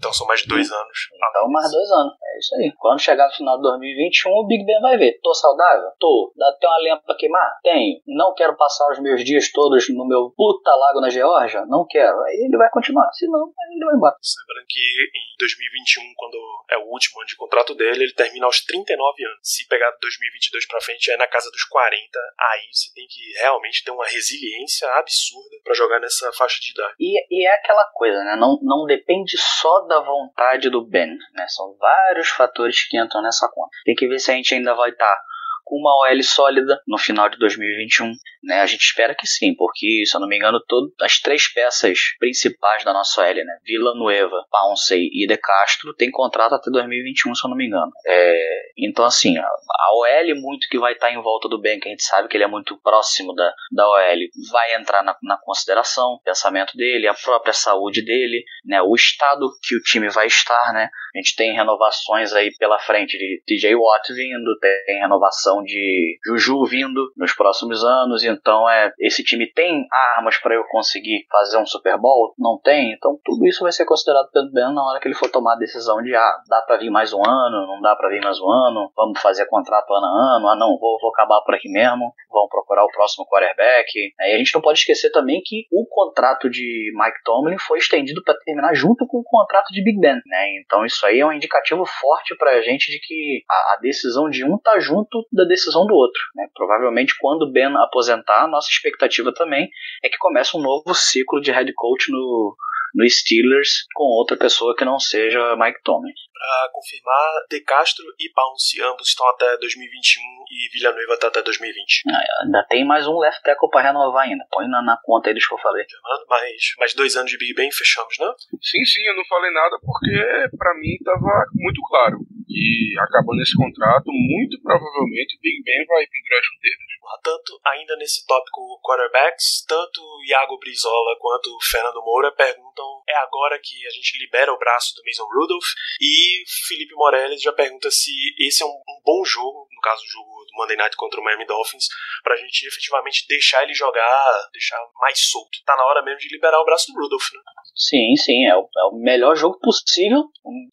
Speaker 1: Então são mais dois anos.
Speaker 2: Então mais dois anos. É isso aí. Quando chegar no final de 2021, o Big Ben vai ver. Tô saudável? Tô. Dá até uma lempa pra queimar? Tenho. Não quero passar os meus dias todos no meu puta lago na Geórgia? Não quero. Aí ele vai continuar. Se não, aí ele vai embora.
Speaker 1: Lembrando que em 2021, quando é o último ano de contrato dele, ele termina aos 39 anos. Se pegar 2022 pra frente, é na casa dos 40. Aí você tem que realmente ter uma resiliência absurda para jogar nessa faixa de idade.
Speaker 2: E, e, é aquela coisa, né? Não, não depende só da vontade do Ben, né? São vários fatores que entram nessa conta. Tem que ver se a gente ainda vai estar tá com uma OL sólida no final de 2021. Né? A gente espera que sim, porque, se eu não me engano, todas as três peças principais da nossa OL, né? Vila Nueva, Pouncey e De Castro, tem contrato até 2021, se eu não me engano. É, então, assim, a, a OL muito que vai estar em volta do Ben, que a gente sabe que ele é muito próximo da, da OL, vai entrar na, na consideração, pensamento dele, a própria saúde dele, né? o estado que o time vai estar, né? A gente tem renovações aí pela frente de TJ Watt vindo, tem renovação de Juju vindo nos próximos anos, então é esse time tem armas para eu conseguir fazer um Super Bowl? Não tem? Então tudo isso vai ser considerado pelo Ben na hora que ele for tomar a decisão de ah, dá para vir mais um ano, não dá para vir mais um ano, vamos fazer contrato ano a ano, ah não, vou, vou acabar por aqui mesmo, vamos procurar o próximo quarterback. Aí a gente não pode esquecer também que o contrato de Mike Tomlin foi estendido para terminar junto com o contrato de Big Ben, né? Então isso aí é um indicativo forte pra gente de que a, a decisão de um tá junto da decisão do outro. Né? Provavelmente, quando o Ben aposentar, nossa expectativa também é que comece um novo ciclo de head coach no, no Steelers com outra pessoa que não seja Mike Tomlin.
Speaker 1: Para confirmar, De Castro e Pounce ambos estão até 2021 e Villanueva está até 2020.
Speaker 2: Ah, ainda tem mais um left tackle para renovar ainda. Põe na, na conta aí dos que eu falei.
Speaker 1: Mais, mais dois anos de Big Ben fechamos, né?
Speaker 3: Sim, sim, eu não falei nada porque para mim estava muito claro. E acabando esse contrato, muito provavelmente o Big Ben vai pendurar as chuteiras.
Speaker 1: Tanto ainda nesse tópico quarterbacks, tanto Iago Brizola quanto Fernando Moura perguntam: é agora que a gente libera o braço do Mason Rudolph? E Felipe Morelli já pergunta se esse é um, um bom jogo, no caso do jogo do Monday Night contra o Miami Dolphins, pra gente efetivamente deixar ele jogar, deixar mais solto. Tá na hora mesmo de liberar o braço do Rudolph, né?
Speaker 2: Sim, sim, é o, é o melhor jogo possível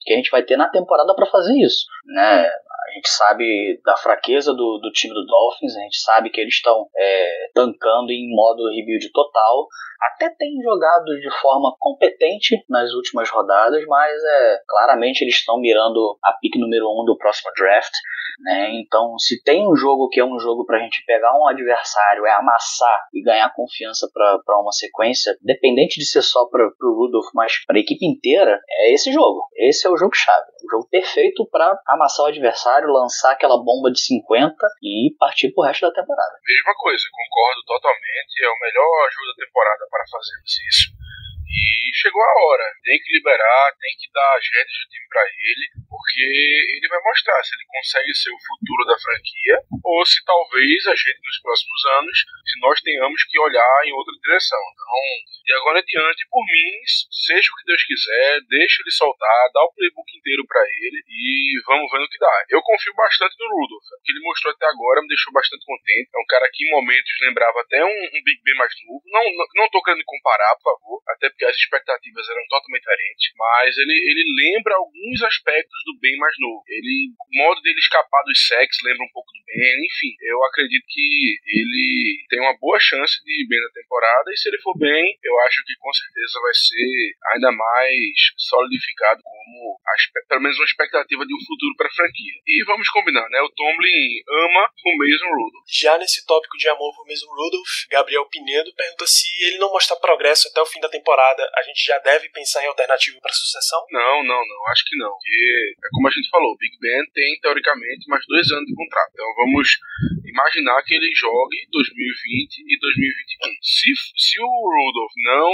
Speaker 2: que a gente vai ter na temporada para fazer isso, né? Gente sabe da fraqueza do, do time do Dolphins, a gente sabe que eles estão é, tancando em modo rebuild total. Até tem jogado de forma competente nas últimas rodadas, mas é claramente eles estão mirando a pick número 1 um do próximo draft. Né? Então, se tem um jogo que é um jogo para a gente pegar um adversário, é amassar e ganhar confiança para uma sequência, dependente de ser só para o Rudolph, mas para a equipe inteira, é esse jogo. Esse é o jogo-chave. O jogo perfeito para amassar o adversário, lançar aquela bomba de 50 e partir pro resto da temporada.
Speaker 3: Mesma coisa, concordo totalmente. É o melhor jogo da temporada para fazermos isso. E chegou a hora, tem que liberar, tem que dar as redes do time para ele, porque ele vai mostrar se ele consegue ser o futuro da franquia ou se talvez a gente nos próximos anos, se nós tenhamos que olhar em outra direção. Então, de agora em diante, por mim, seja o que Deus quiser, deixa ele soltar, dá o playbook inteiro para ele e vamos ver no que dá. Eu confio bastante no Rudolph, o que ele mostrou até agora me deixou bastante contente. É um cara que em momentos lembrava até um, um Big Ben mais novo. Não, não, não tô querendo comparar, por favor, até porque as expectativas eram totalmente diferentes, mas ele, ele lembra alguns aspectos do Ben mais novo. Ele, o modo dele escapar dos sexos lembra um pouco do Ben, enfim, eu acredito que ele tem uma boa chance de ir bem na temporada e se ele for bem, eu acho que com certeza vai ser ainda mais solidificado como pelo menos uma expectativa de um futuro para a franquia. E vamos combinar, né? O Tomlin ama o Mason Rudolph.
Speaker 1: Já nesse tópico de amor por Mason Rudolph, Gabriel Pinedo pergunta se ele não mostrar progresso até o fim da temporada a gente já deve pensar em alternativa para sucessão?
Speaker 3: Não, não, não. Acho que não. Porque, é como a gente falou, o Big Ben tem, teoricamente, mais dois anos de contrato. Então vamos imaginar que ele jogue 2020 e 2021. Se, se o Rudolph não,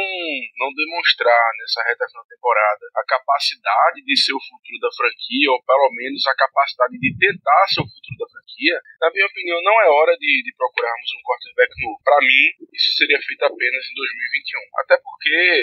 Speaker 3: não demonstrar nessa reta final da temporada a capacidade de ser o futuro da franquia, ou pelo menos a capacidade de tentar ser o futuro da franquia, franquia, na minha opinião, não é hora de, de procurarmos um quarterback novo. Para mim, isso seria feito apenas em 2021. Até porque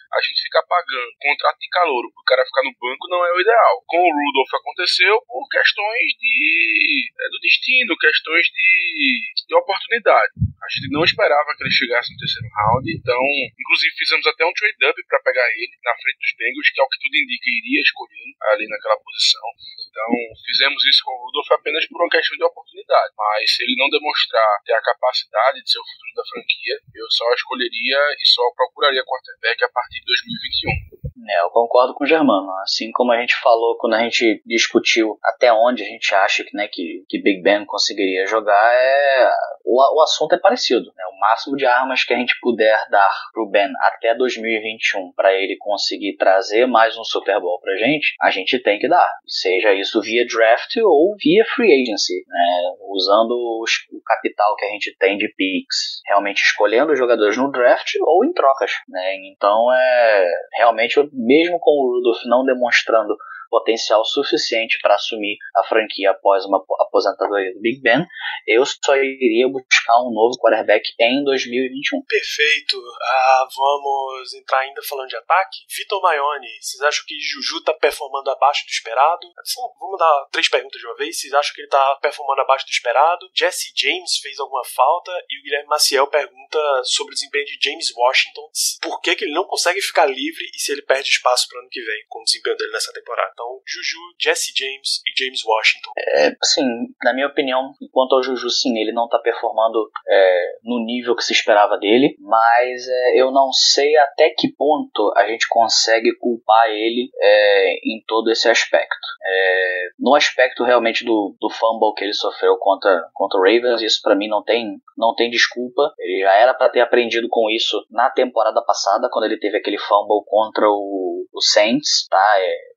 Speaker 3: a gente ficar pagando contrato de calor para o cara ficar no banco não é o ideal. Com o Rudolph aconteceu por questões de é, do destino, questões de, de oportunidade. A gente não esperava que ele chegasse no terceiro round, então, inclusive fizemos até um trade-up para pegar ele na frente dos Bengals, que é o que tudo indica iria escolher ali naquela posição. Então, fizemos isso com o Rudolph apenas por uma questão de oportunidade. Mas se ele não demonstrar ter a capacidade de ser o futuro da franquia, eu só escolheria e só procuraria quarterback a partir 2021.
Speaker 2: É, eu concordo com o Germano. Assim como a gente falou quando a gente discutiu até onde a gente acha que, né, que, que Big Ben conseguiria jogar, é o, o assunto é parecido. Né? O máximo de armas que a gente puder dar pro Ben até 2021 para ele conseguir trazer mais um Super Bowl pra gente, a gente tem que dar. Seja isso via draft ou via free agency, né? usando os, o capital que a gente tem de picks, realmente escolhendo os jogadores no draft ou em trocas. Né? Então é realmente mesmo com o Rudolph não demonstrando potencial suficiente para assumir a franquia após uma aposentadoria do Big Ben, eu só iria buscar um novo quarterback em 2021.
Speaker 1: Perfeito. Ah, vamos entrar ainda falando de ataque. Vitor Maione, vocês acham que Juju está performando abaixo do esperado? vamos dar três perguntas de uma vez. Vocês acham que ele está performando abaixo do esperado? Jesse James fez alguma falta? E o Guilherme Maciel pergunta sobre o desempenho de James Washington. Por que, que ele não consegue ficar livre e se ele perde espaço para o ano que vem com o desempenho dele nessa temporada? Então, Juju, Jesse James e James Washington.
Speaker 2: É, assim, na minha opinião, enquanto ao Juju, sim, ele não tá performando é, no nível que se esperava dele, mas é, eu não sei até que ponto a gente consegue culpar ele é, em todo esse aspecto. É, no aspecto realmente do, do fumble que ele sofreu contra, contra o Ravens, isso para mim não tem, não tem desculpa. Ele já era para ter aprendido com isso na temporada passada, quando ele teve aquele fumble contra o, o Saints, tá? É,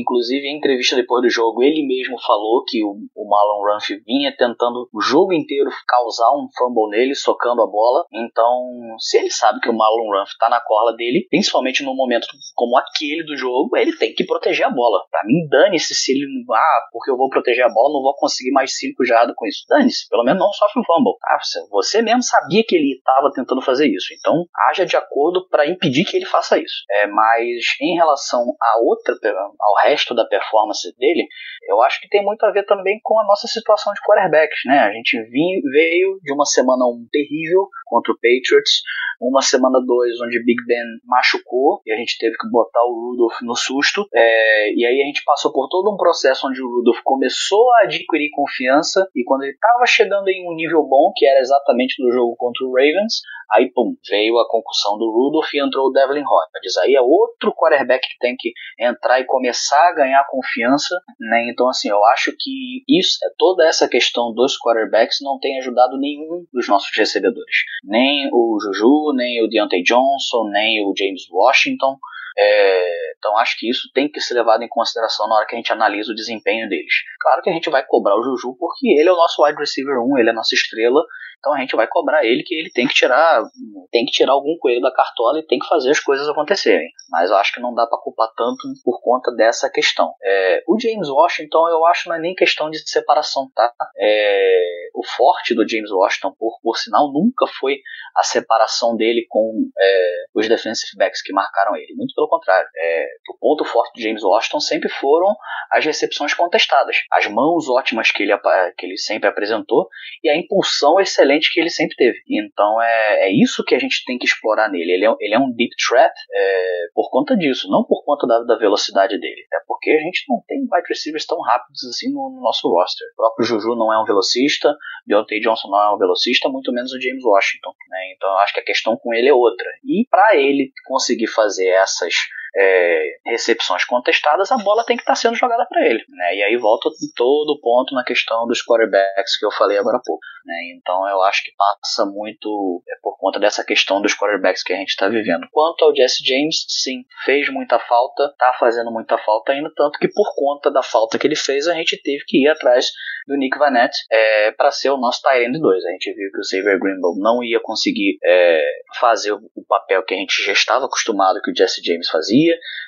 Speaker 2: inclusive, em entrevista depois do jogo, ele mesmo falou que o, o Marlon Ruff vinha tentando o jogo inteiro causar um fumble nele, socando a bola. Então, se ele sabe que o Marlon Ruff tá na cola dele, principalmente num momento como aquele do jogo, ele tem que proteger a bola. Pra mim, dane-se se ele. Ah, porque eu vou proteger a bola, não vou conseguir mais 5 jardas com isso. Dane-se, pelo menos não sofre um fumble. Tá? Você mesmo sabia que ele estava tentando fazer isso. Então, haja de acordo para impedir que ele faça isso. É, mas em relação a outra, ao resto da performance dele, eu acho que tem muito a ver também com a nossa situação de quarterbacks, né? A gente veio de uma semana um terrível contra o Patriots, uma semana dois onde Big Ben machucou e a gente teve que botar o Rudolph no susto, é, e aí a gente passou por todo um processo onde o Rudolph começou a adquirir confiança e quando ele estava chegando em um nível bom, que era exatamente do jogo contra o Ravens, aí pum, veio a concussão do Rudolph e entrou o Devlin Rodgers. Aí é outro quarterback que tem que entrar e começar a ganhar confiança, né? Então assim, eu acho que isso, é toda essa questão dos quarterbacks não tem ajudado nenhum dos nossos recebedores, nem o Juju, nem o Deontay Johnson, nem o James Washington. É, então acho que isso tem que ser levado em consideração na hora que a gente analisa o desempenho deles. Claro que a gente vai cobrar o Juju porque ele é o nosso wide receiver 1, ele é a nossa estrela, então a gente vai cobrar ele que ele tem que tirar, tem que tirar algum coelho da cartola e tem que fazer as coisas acontecerem. Mas eu acho que não dá para culpar tanto por conta dessa questão. É, o James Washington eu acho não é nem questão de separação, tá? É, o forte do James Washington, por, por sinal, nunca foi a separação dele com é, os defensive backs que marcaram ele. Muito pelo contrário. É, o ponto forte do James Washington sempre foram as recepções contestadas, as mãos ótimas que ele, que ele sempre apresentou e a impulsão excelente excelente que ele sempre teve. Então é, é isso que a gente tem que explorar nele. Ele é, ele é um deep threat é, por conta disso, não por conta da, da velocidade dele. É porque a gente não tem wide receivers tão rápidos assim no, no nosso roster. O próprio Juju não é um velocista, Deontay Johnson não é um velocista, muito menos o James Washington. Né? Então eu acho que a questão com ele é outra. E para ele conseguir fazer essas English. É, recepções contestadas, a bola tem que estar tá sendo jogada para ele. Né? E aí volta todo o ponto na questão dos quarterbacks que eu falei agora há pouco. Né? Então eu acho que passa muito é, por conta dessa questão dos quarterbacks que a gente está vivendo. Quanto ao Jesse James, sim, fez muita falta, está fazendo muita falta ainda, tanto que por conta da falta que ele fez, a gente teve que ir atrás do Nick Vanette é, para ser o nosso Tyrande 2. A gente viu que o Xavier Grimble não ia conseguir é, fazer o papel que a gente já estava acostumado que o Jesse James fazia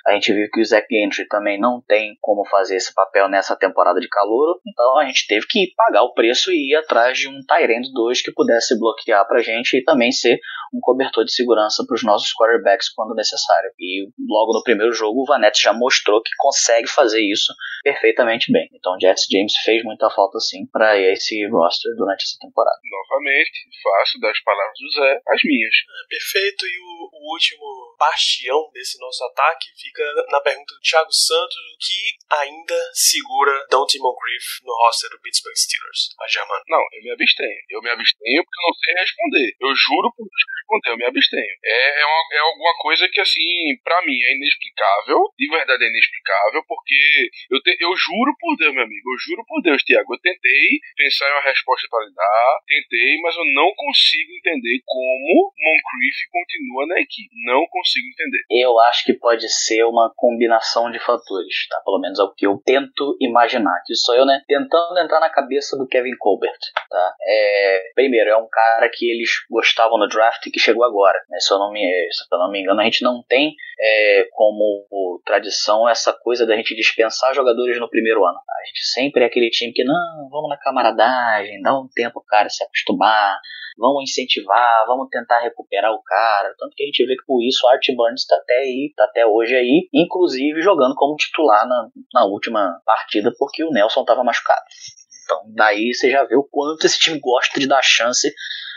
Speaker 2: A gente viu que o Zach Gentry também não tem como fazer esse papel nessa temporada de calor, então a gente teve que pagar o preço e ir atrás de um Tyrant 2 que pudesse bloquear pra gente e também ser um cobertor de segurança para os nossos quarterbacks quando necessário. E logo no primeiro jogo o Vanette já mostrou que consegue fazer isso perfeitamente bem. Então o Jesse James fez muita falta sim para esse roster durante essa temporada.
Speaker 3: Novamente, faço das palavras do Zé as minhas.
Speaker 1: É, perfeito, e o, o último bastião desse nosso ataque fica na pergunta do Thiago Santos, que ainda segura Dante Moncrief no roster do Pittsburgh Steelers. A Germano.
Speaker 3: Não, eu me abstenho. Eu me abstenho porque eu não sei responder. Eu juro por Deus que responder, eu me abstenho. É, é, uma, é alguma coisa que, assim, para mim é inexplicável. De verdade é inexplicável, porque eu, te, eu juro por Deus, meu amigo. Eu juro por Deus, Tiago. Eu tentei pensar em uma resposta para lhe dar, tentei, mas eu não consigo entender como Moncrief continua na equipe. Não consigo entender.
Speaker 2: Eu acho que pode ser uma combinação de fatores, tá? Pelo menos é o que eu tento imaginar. Que sou eu, né? Tentando entrar na cabeça do Kevin Colbert, tá? É, primeiro, é um cara que eles gostavam no draft e que chegou agora. Né? Se, eu não me, se eu não me engano, a gente não tem é, como tradição essa coisa da gente dispensar jogadores no primeiro ano. A gente sempre é aquele time que, não, vamos na camaradagem, dá um tempo o cara se acostumar, vamos incentivar, vamos tentar recuperar o cara. Tanto que a gente vê que por isso o Art Burns está até aí, tá até hoje aí, inclusive jogando como titular na, na última partida, porque o Nelson estava machucado. Então, daí você já vê o quanto esse time gosta de dar chance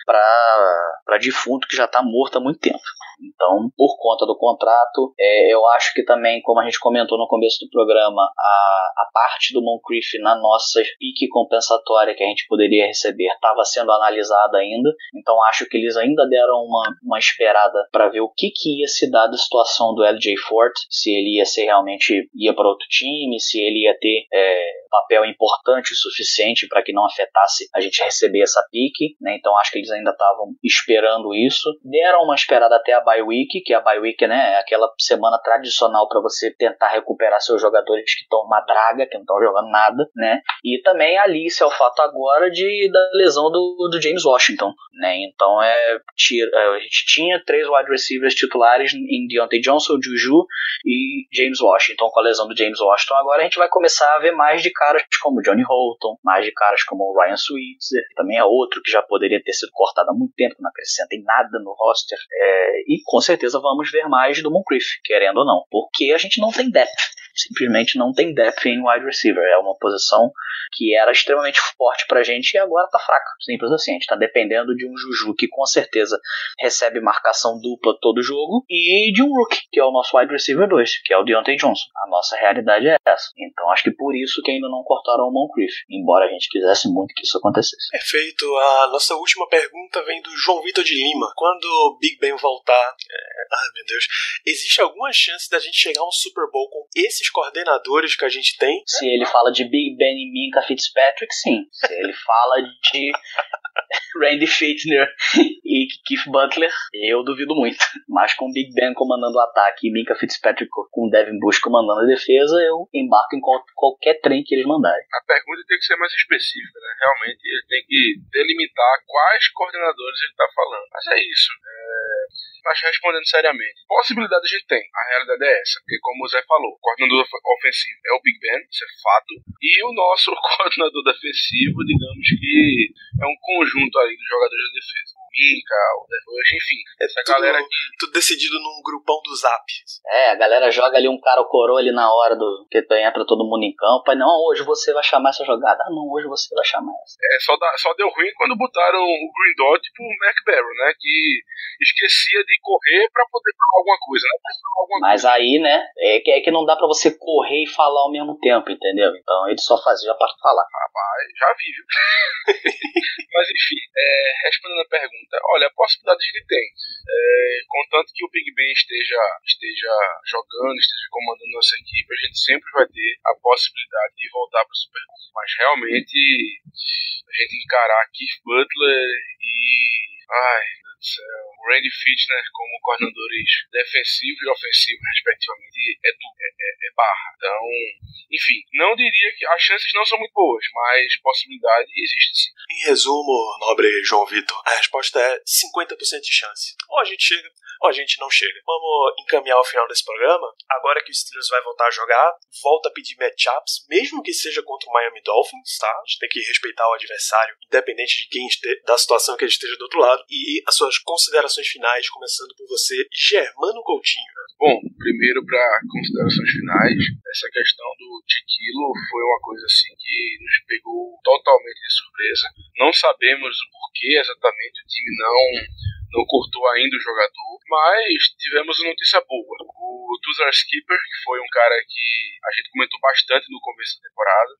Speaker 2: para defunto que já está morto há muito tempo. Então, por conta do contrato, é, eu acho que também, como a gente comentou no começo do programa, a, a parte do Moncrief na nossa pique compensatória que a gente poderia receber estava sendo analisada ainda. Então, acho que eles ainda deram uma, uma esperada para ver o que, que ia se dar da situação do LJ Fort, se ele ia ser realmente ia para outro time, se ele ia ter é, papel importante o suficiente para que não afetasse a gente receber essa pique. Né? Então, acho que eles ainda estavam esperando isso. Deram uma esperada até a bye week, que a bye week né, é aquela semana tradicional para você tentar recuperar seus jogadores que estão uma draga, que não estão jogando nada, né? E também alice ao fato agora de da lesão do, do James Washington, né? Então é, tira, é, a gente tinha três wide receivers titulares em Deontay Johnson, Juju e James Washington com a lesão do James Washington. Agora a gente vai começar a ver mais de caras como Johnny Holton, mais de caras como o Ryan Switzer, também é outro que já poderia ter sido cortado há muito tempo, não acrescenta em nada no roster. É, e com certeza vamos ver mais do Moncrief, querendo ou não, porque a gente não tem depth simplesmente não tem depth em wide receiver. É uma posição que era extremamente forte pra gente e agora tá fraca. Simples assim. A gente tá dependendo de um Juju que com certeza recebe marcação dupla todo jogo e de um rookie, que é o nosso wide receiver 2, que é o Deontay Johnson. A nossa realidade é essa. Então acho que por isso que ainda não cortaram o Moncrief, embora a gente quisesse muito que isso acontecesse.
Speaker 1: Perfeito. A nossa última pergunta vem do João Vitor de Lima. Quando o Big Ben voltar, é... ai meu Deus, existe alguma chance da gente chegar a um Super Bowl com esses coordenadores que a gente tem.
Speaker 2: Se ele fala de Big Ben e Minka Fitzpatrick, sim. Se ele fala de Randy Fichtner e Keith Butler, eu duvido muito. Mas com Big Ben comandando o ataque e Minka Fitzpatrick com Devin Bush comandando a defesa, eu embarco em qual, qualquer trem que eles mandarem.
Speaker 3: A pergunta tem que ser mais específica, né? Realmente ele tem que delimitar quais coordenadores ele está falando. Mas é isso. É mas respondendo seriamente, possibilidade a gente tem. A realidade é essa, porque como o Zé falou, o coordenador ofensivo é o Big Ben, isso é fato, e o nosso coordenador defensivo, digamos que é um conjunto aí dos jogadores de defesa. Mika, o Devosh, enfim.
Speaker 1: É essa tudo, galera aqui. Tudo decidido num grupão do Zap.
Speaker 2: É, a galera joga ali um cara o coroa ali na hora do que entra todo mundo em campo. Aí, não, hoje você vai chamar essa jogada. Ah, não, hoje você vai chamar essa.
Speaker 3: É, só, dá, só deu ruim quando botaram o Green Dot pro Mac Barrow, né? Que esquecia de correr pra poder falar alguma coisa, né?
Speaker 2: Alguma Mas coisa. aí, né? É que, é que não dá pra você correr e falar ao mesmo tempo, entendeu? Então ele só fazia para falar.
Speaker 3: Rapaz, já vi, viu? Mas enfim, é, respondendo a pergunta pergunta. Olha, a possibilidade gente tem. É, contanto que o Big Ben esteja, esteja jogando, esteja comandando nossa equipe, a gente sempre vai ter a possibilidade de voltar para o Super Bowl. Mas realmente, a gente encarar Keith Butler e. Ai, o Randy Fitner como coordenadores defensivos e ofensivos, respectivamente, é, é, é, é, barra. Então, enfim, não diria que as chances não são muito boas, mas possibilidade existe sim.
Speaker 1: Em resumo, nobre João Vitor, a resposta é 50% de chance. Ou a gente chega ou a gente não chega. Vamos encaminhar o final desse programa. Agora que o Steelers vai voltar a jogar, volta a pedir matchups, mesmo que seja contra o Miami Dolphins, tá? A gente tem que respeitar o adversário, independente de quem este, da situação que ele esteja do outro lado. E as suas considerações finais, começando por você, Germano Coutinho.
Speaker 3: Bom, primeiro para considerações finais, essa questão do Tiquilo foi uma coisa assim que nos pegou totalmente de surpresa. Não sabemos o porquê exatamente o time não não cortou ainda o jogador, mas tivemos uma notícia boa. Tuzar Skipper, que foi um cara que a gente comentou bastante no começo da temporada,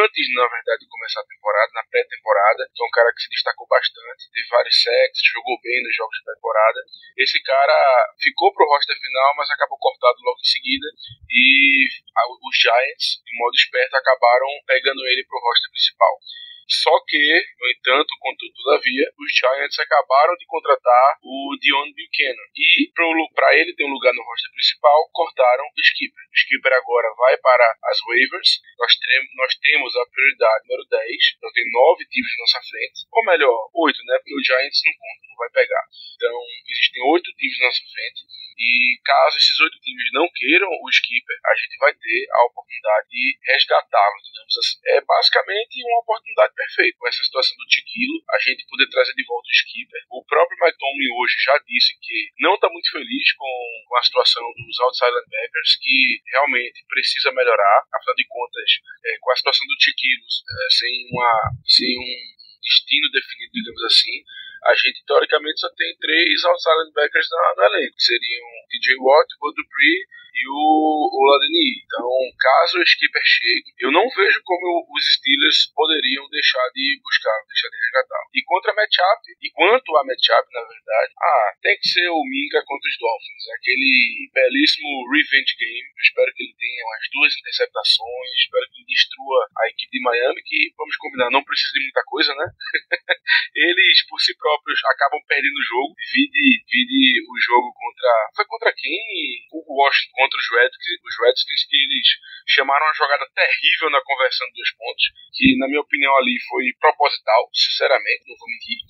Speaker 3: antes, na verdade, de começar a temporada, na pré-temporada, é um cara que se destacou bastante, teve vários sacks, jogou bem nos jogos da temporada. Esse cara ficou pro roster final, mas acabou cortado logo em seguida e os Giants, de modo esperto, acabaram pegando ele pro roster principal. Só que, no entanto, contudo, todavia, os Giants acabaram de contratar o Dion Buchanan. E, para ele ter um lugar no roster principal, cortaram o Skipper. O Skipper agora vai para as waivers. Nós, nós temos a prioridade número 10. Então tem nove times na nossa frente. Ou melhor, oito, né? Porque o Giants não conta, não vai pegar. Então, existem oito times na nossa frente. E caso esses oito times não queiram o skipper, a gente vai ter a oportunidade de resgatá-lo, digamos assim. É basicamente uma oportunidade perfeita. Com essa situação do Tiquilo, a gente poder trazer de volta o skipper. O próprio Mike Tomlin hoje já disse que não está muito feliz com, com a situação dos outside linebackers, que realmente precisa melhorar. Afinal de contas, é, com a situação do Tiquilo, é, sem, uma, sem um destino definido, digamos assim, a gente teoricamente só tem três outside linebackers no elenco, que seriam TJ Watt, Bud Dupree e o, o Ladeni. Então, caso o skipper chegue, eu não vejo como os Steelers poderiam deixar de buscar, deixar de resgatar. E contra a matchup, e quanto a matchup, na verdade, ah, tem que ser o Minka contra os Dolphins. Aquele belíssimo revenge game. Eu espero que ele tenha umas duas interceptações, espero que ele destrua a equipe de Miami, que, vamos combinar, não precisa de muita coisa, né? Eles, por si próprios, acabam perdendo o jogo. Vide, vide o jogo contra. Foi contra quem? O Washington contra os Redskins, os Redskins que eles chamaram uma jogada terrível na conversão de dois pontos, que na minha opinião ali foi proposital, sinceramente, não vou mentir.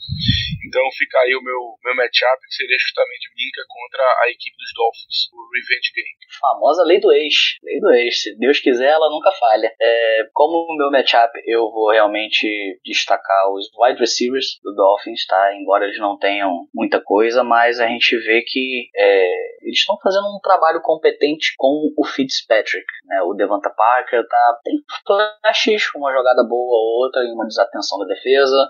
Speaker 3: Então fica aí o meu, meu matchup, que seria justamente o Minka contra a equipe dos Dolphins, o Revenge Game.
Speaker 2: Famosa lei do ex. Lei do ex. Se Deus quiser, ela nunca falha. É, como o meu matchup, eu vou realmente destacar os wide receivers do Dolphins, tá? Embora eles não tenham muita coisa, mas a gente vê que é, eles estão fazendo um trabalho competente com o Fitzpatrick. Né? O Devonta Parker tá, tem flashes, uma jogada boa ou outra e uma desatenção da defesa.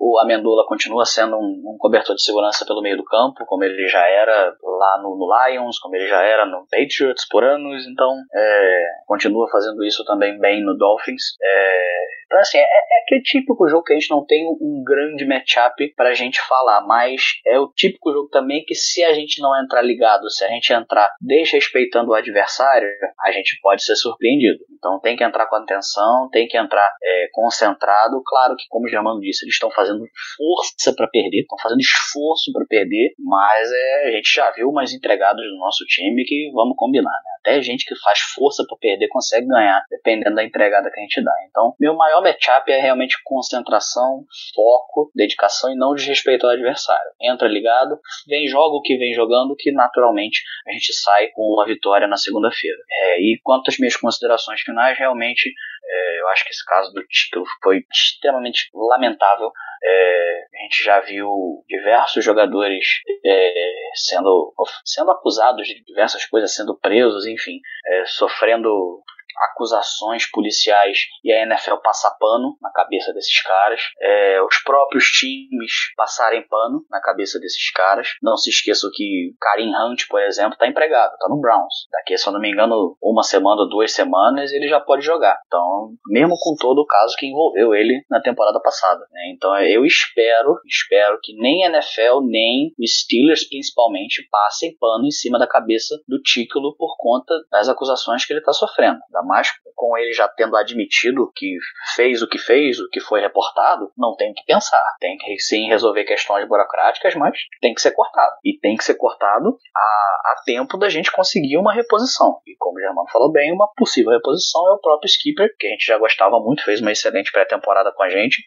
Speaker 2: O Amendola continua sendo um, um, cobertor de segurança pelo meio do campo, como ele já era lá no, no Lions, como ele já era no Patriots por anos, então é, continua fazendo isso também bem no Dolphins. É, então, assim, é, é aquele típico jogo que a gente não tem um grande matchup pra gente falar, mas é o típico jogo também que se a gente não entrar ligado, se a gente entrar desrespeitando o adversário, a gente pode ser surpreendido. Então tem que entrar com atenção, tem que entrar é, concentrado. Claro que, como o Germano disse, eles estão fazendo força para perder, estão fazendo esforço para perder, mas é, a gente já viu mais entregados do nosso time que vamos combinar, né? Até gente que faz força para perder consegue ganhar, dependendo da entregada que a gente dá. Então, meu maior matchup é realmente concentração, foco, dedicação e não desrespeito ao adversário. Entra ligado, vem joga o que vem jogando, que naturalmente a gente sai com uma vitória na segunda-feira. É, e quanto às minhas considerações finais, realmente é, eu acho que esse caso do título foi extremamente lamentável. É, a gente já viu diversos jogadores é, sendo, sendo acusados de diversas coisas, sendo presos, enfim, é, sofrendo acusações policiais e a NFL passar pano na cabeça desses caras, é, os próprios times passarem pano na cabeça desses caras. Não se esqueçam que Karim Hunt, por exemplo, está empregado, está no Browns. Daqui, se eu não me engano, uma semana ou duas semanas ele já pode jogar. Então, mesmo com todo o caso que envolveu ele na temporada passada. Né? Então, eu espero, espero que nem a NFL nem os Steelers principalmente passem pano em cima da cabeça do título por conta das acusações que ele está sofrendo. Da mais com ele já tendo admitido que fez o que fez, o que foi reportado, não tem que pensar. Tem que sim resolver questões burocráticas, mas tem que ser cortado. E tem que ser cortado a, a tempo da gente conseguir uma reposição. E como o Germano falou bem, uma possível reposição é o próprio Skipper, que a gente já gostava muito, fez uma excelente pré-temporada com a gente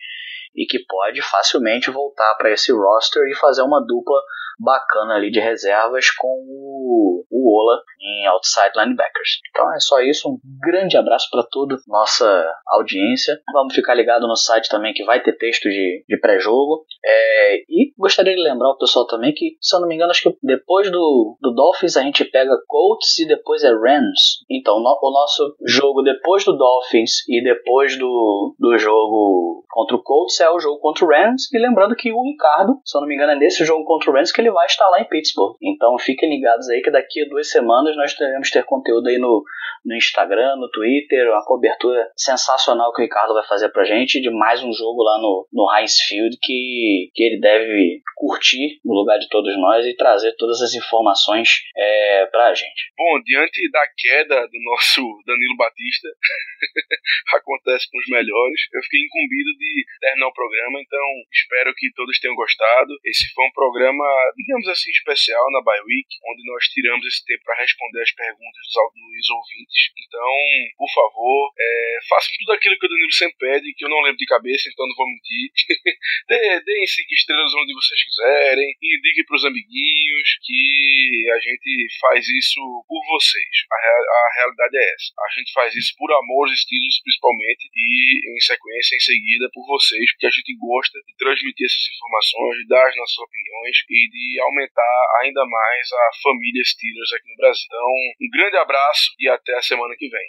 Speaker 2: e que pode facilmente voltar para esse roster e fazer uma dupla bacana ali de reservas com o, Ola em outside linebackers. Então é só isso, um grande abraço para toda nossa audiência. Vamos ficar ligado no site também que vai ter texto de, de pré-jogo. É, e gostaria de lembrar o pessoal também que, se eu não me engano, acho que depois do, do Dolphins a gente pega Colts e depois é Rams. Então no, o nosso jogo depois do Dolphins e depois do, do jogo contra o Colts é o jogo contra o Rams. E lembrando que o Ricardo, se eu não me engano, é nesse jogo contra o Rams que ele vai estar lá em Pittsburgh. Então fiquem ligados aí que daqui a duas semanas nós teremos ter conteúdo aí no, no Instagram, no Twitter, uma cobertura sensacional que o Ricardo vai fazer pra gente de mais um jogo lá no, no Heinz Field que, que ele deve curtir no lugar de todos nós e trazer todas as informações é, pra gente.
Speaker 3: Bom, diante da queda do nosso Danilo Batista, acontece com os melhores, eu fiquei incumbido de terminar o programa, então espero que todos tenham gostado. Esse foi um programa, digamos assim, especial na Bye Week, onde nós tiramos esse tempo para responder as perguntas dos, dos ouvintes. Então, por favor, é, façam tudo aquilo que o Danilo sempre pede, que eu não lembro de cabeça, então não vou mentir. Deem cinco estrelas onde vocês quiserem, indiquem para os amiguinhos que a gente faz isso por vocês. A, a, realidade é essa. A gente faz isso por amor aos estilos, principalmente, e em sequência, em seguida, por vocês, porque a gente gosta de transmitir essas informações, de dar as nossas opiniões e de aumentar ainda mais a família Steelers aqui no Brasil. Então, um grande abraço e até a semana que vem.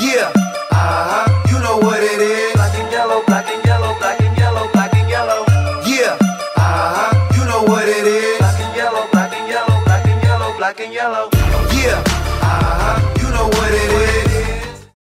Speaker 3: Yeah, uh-huh, you know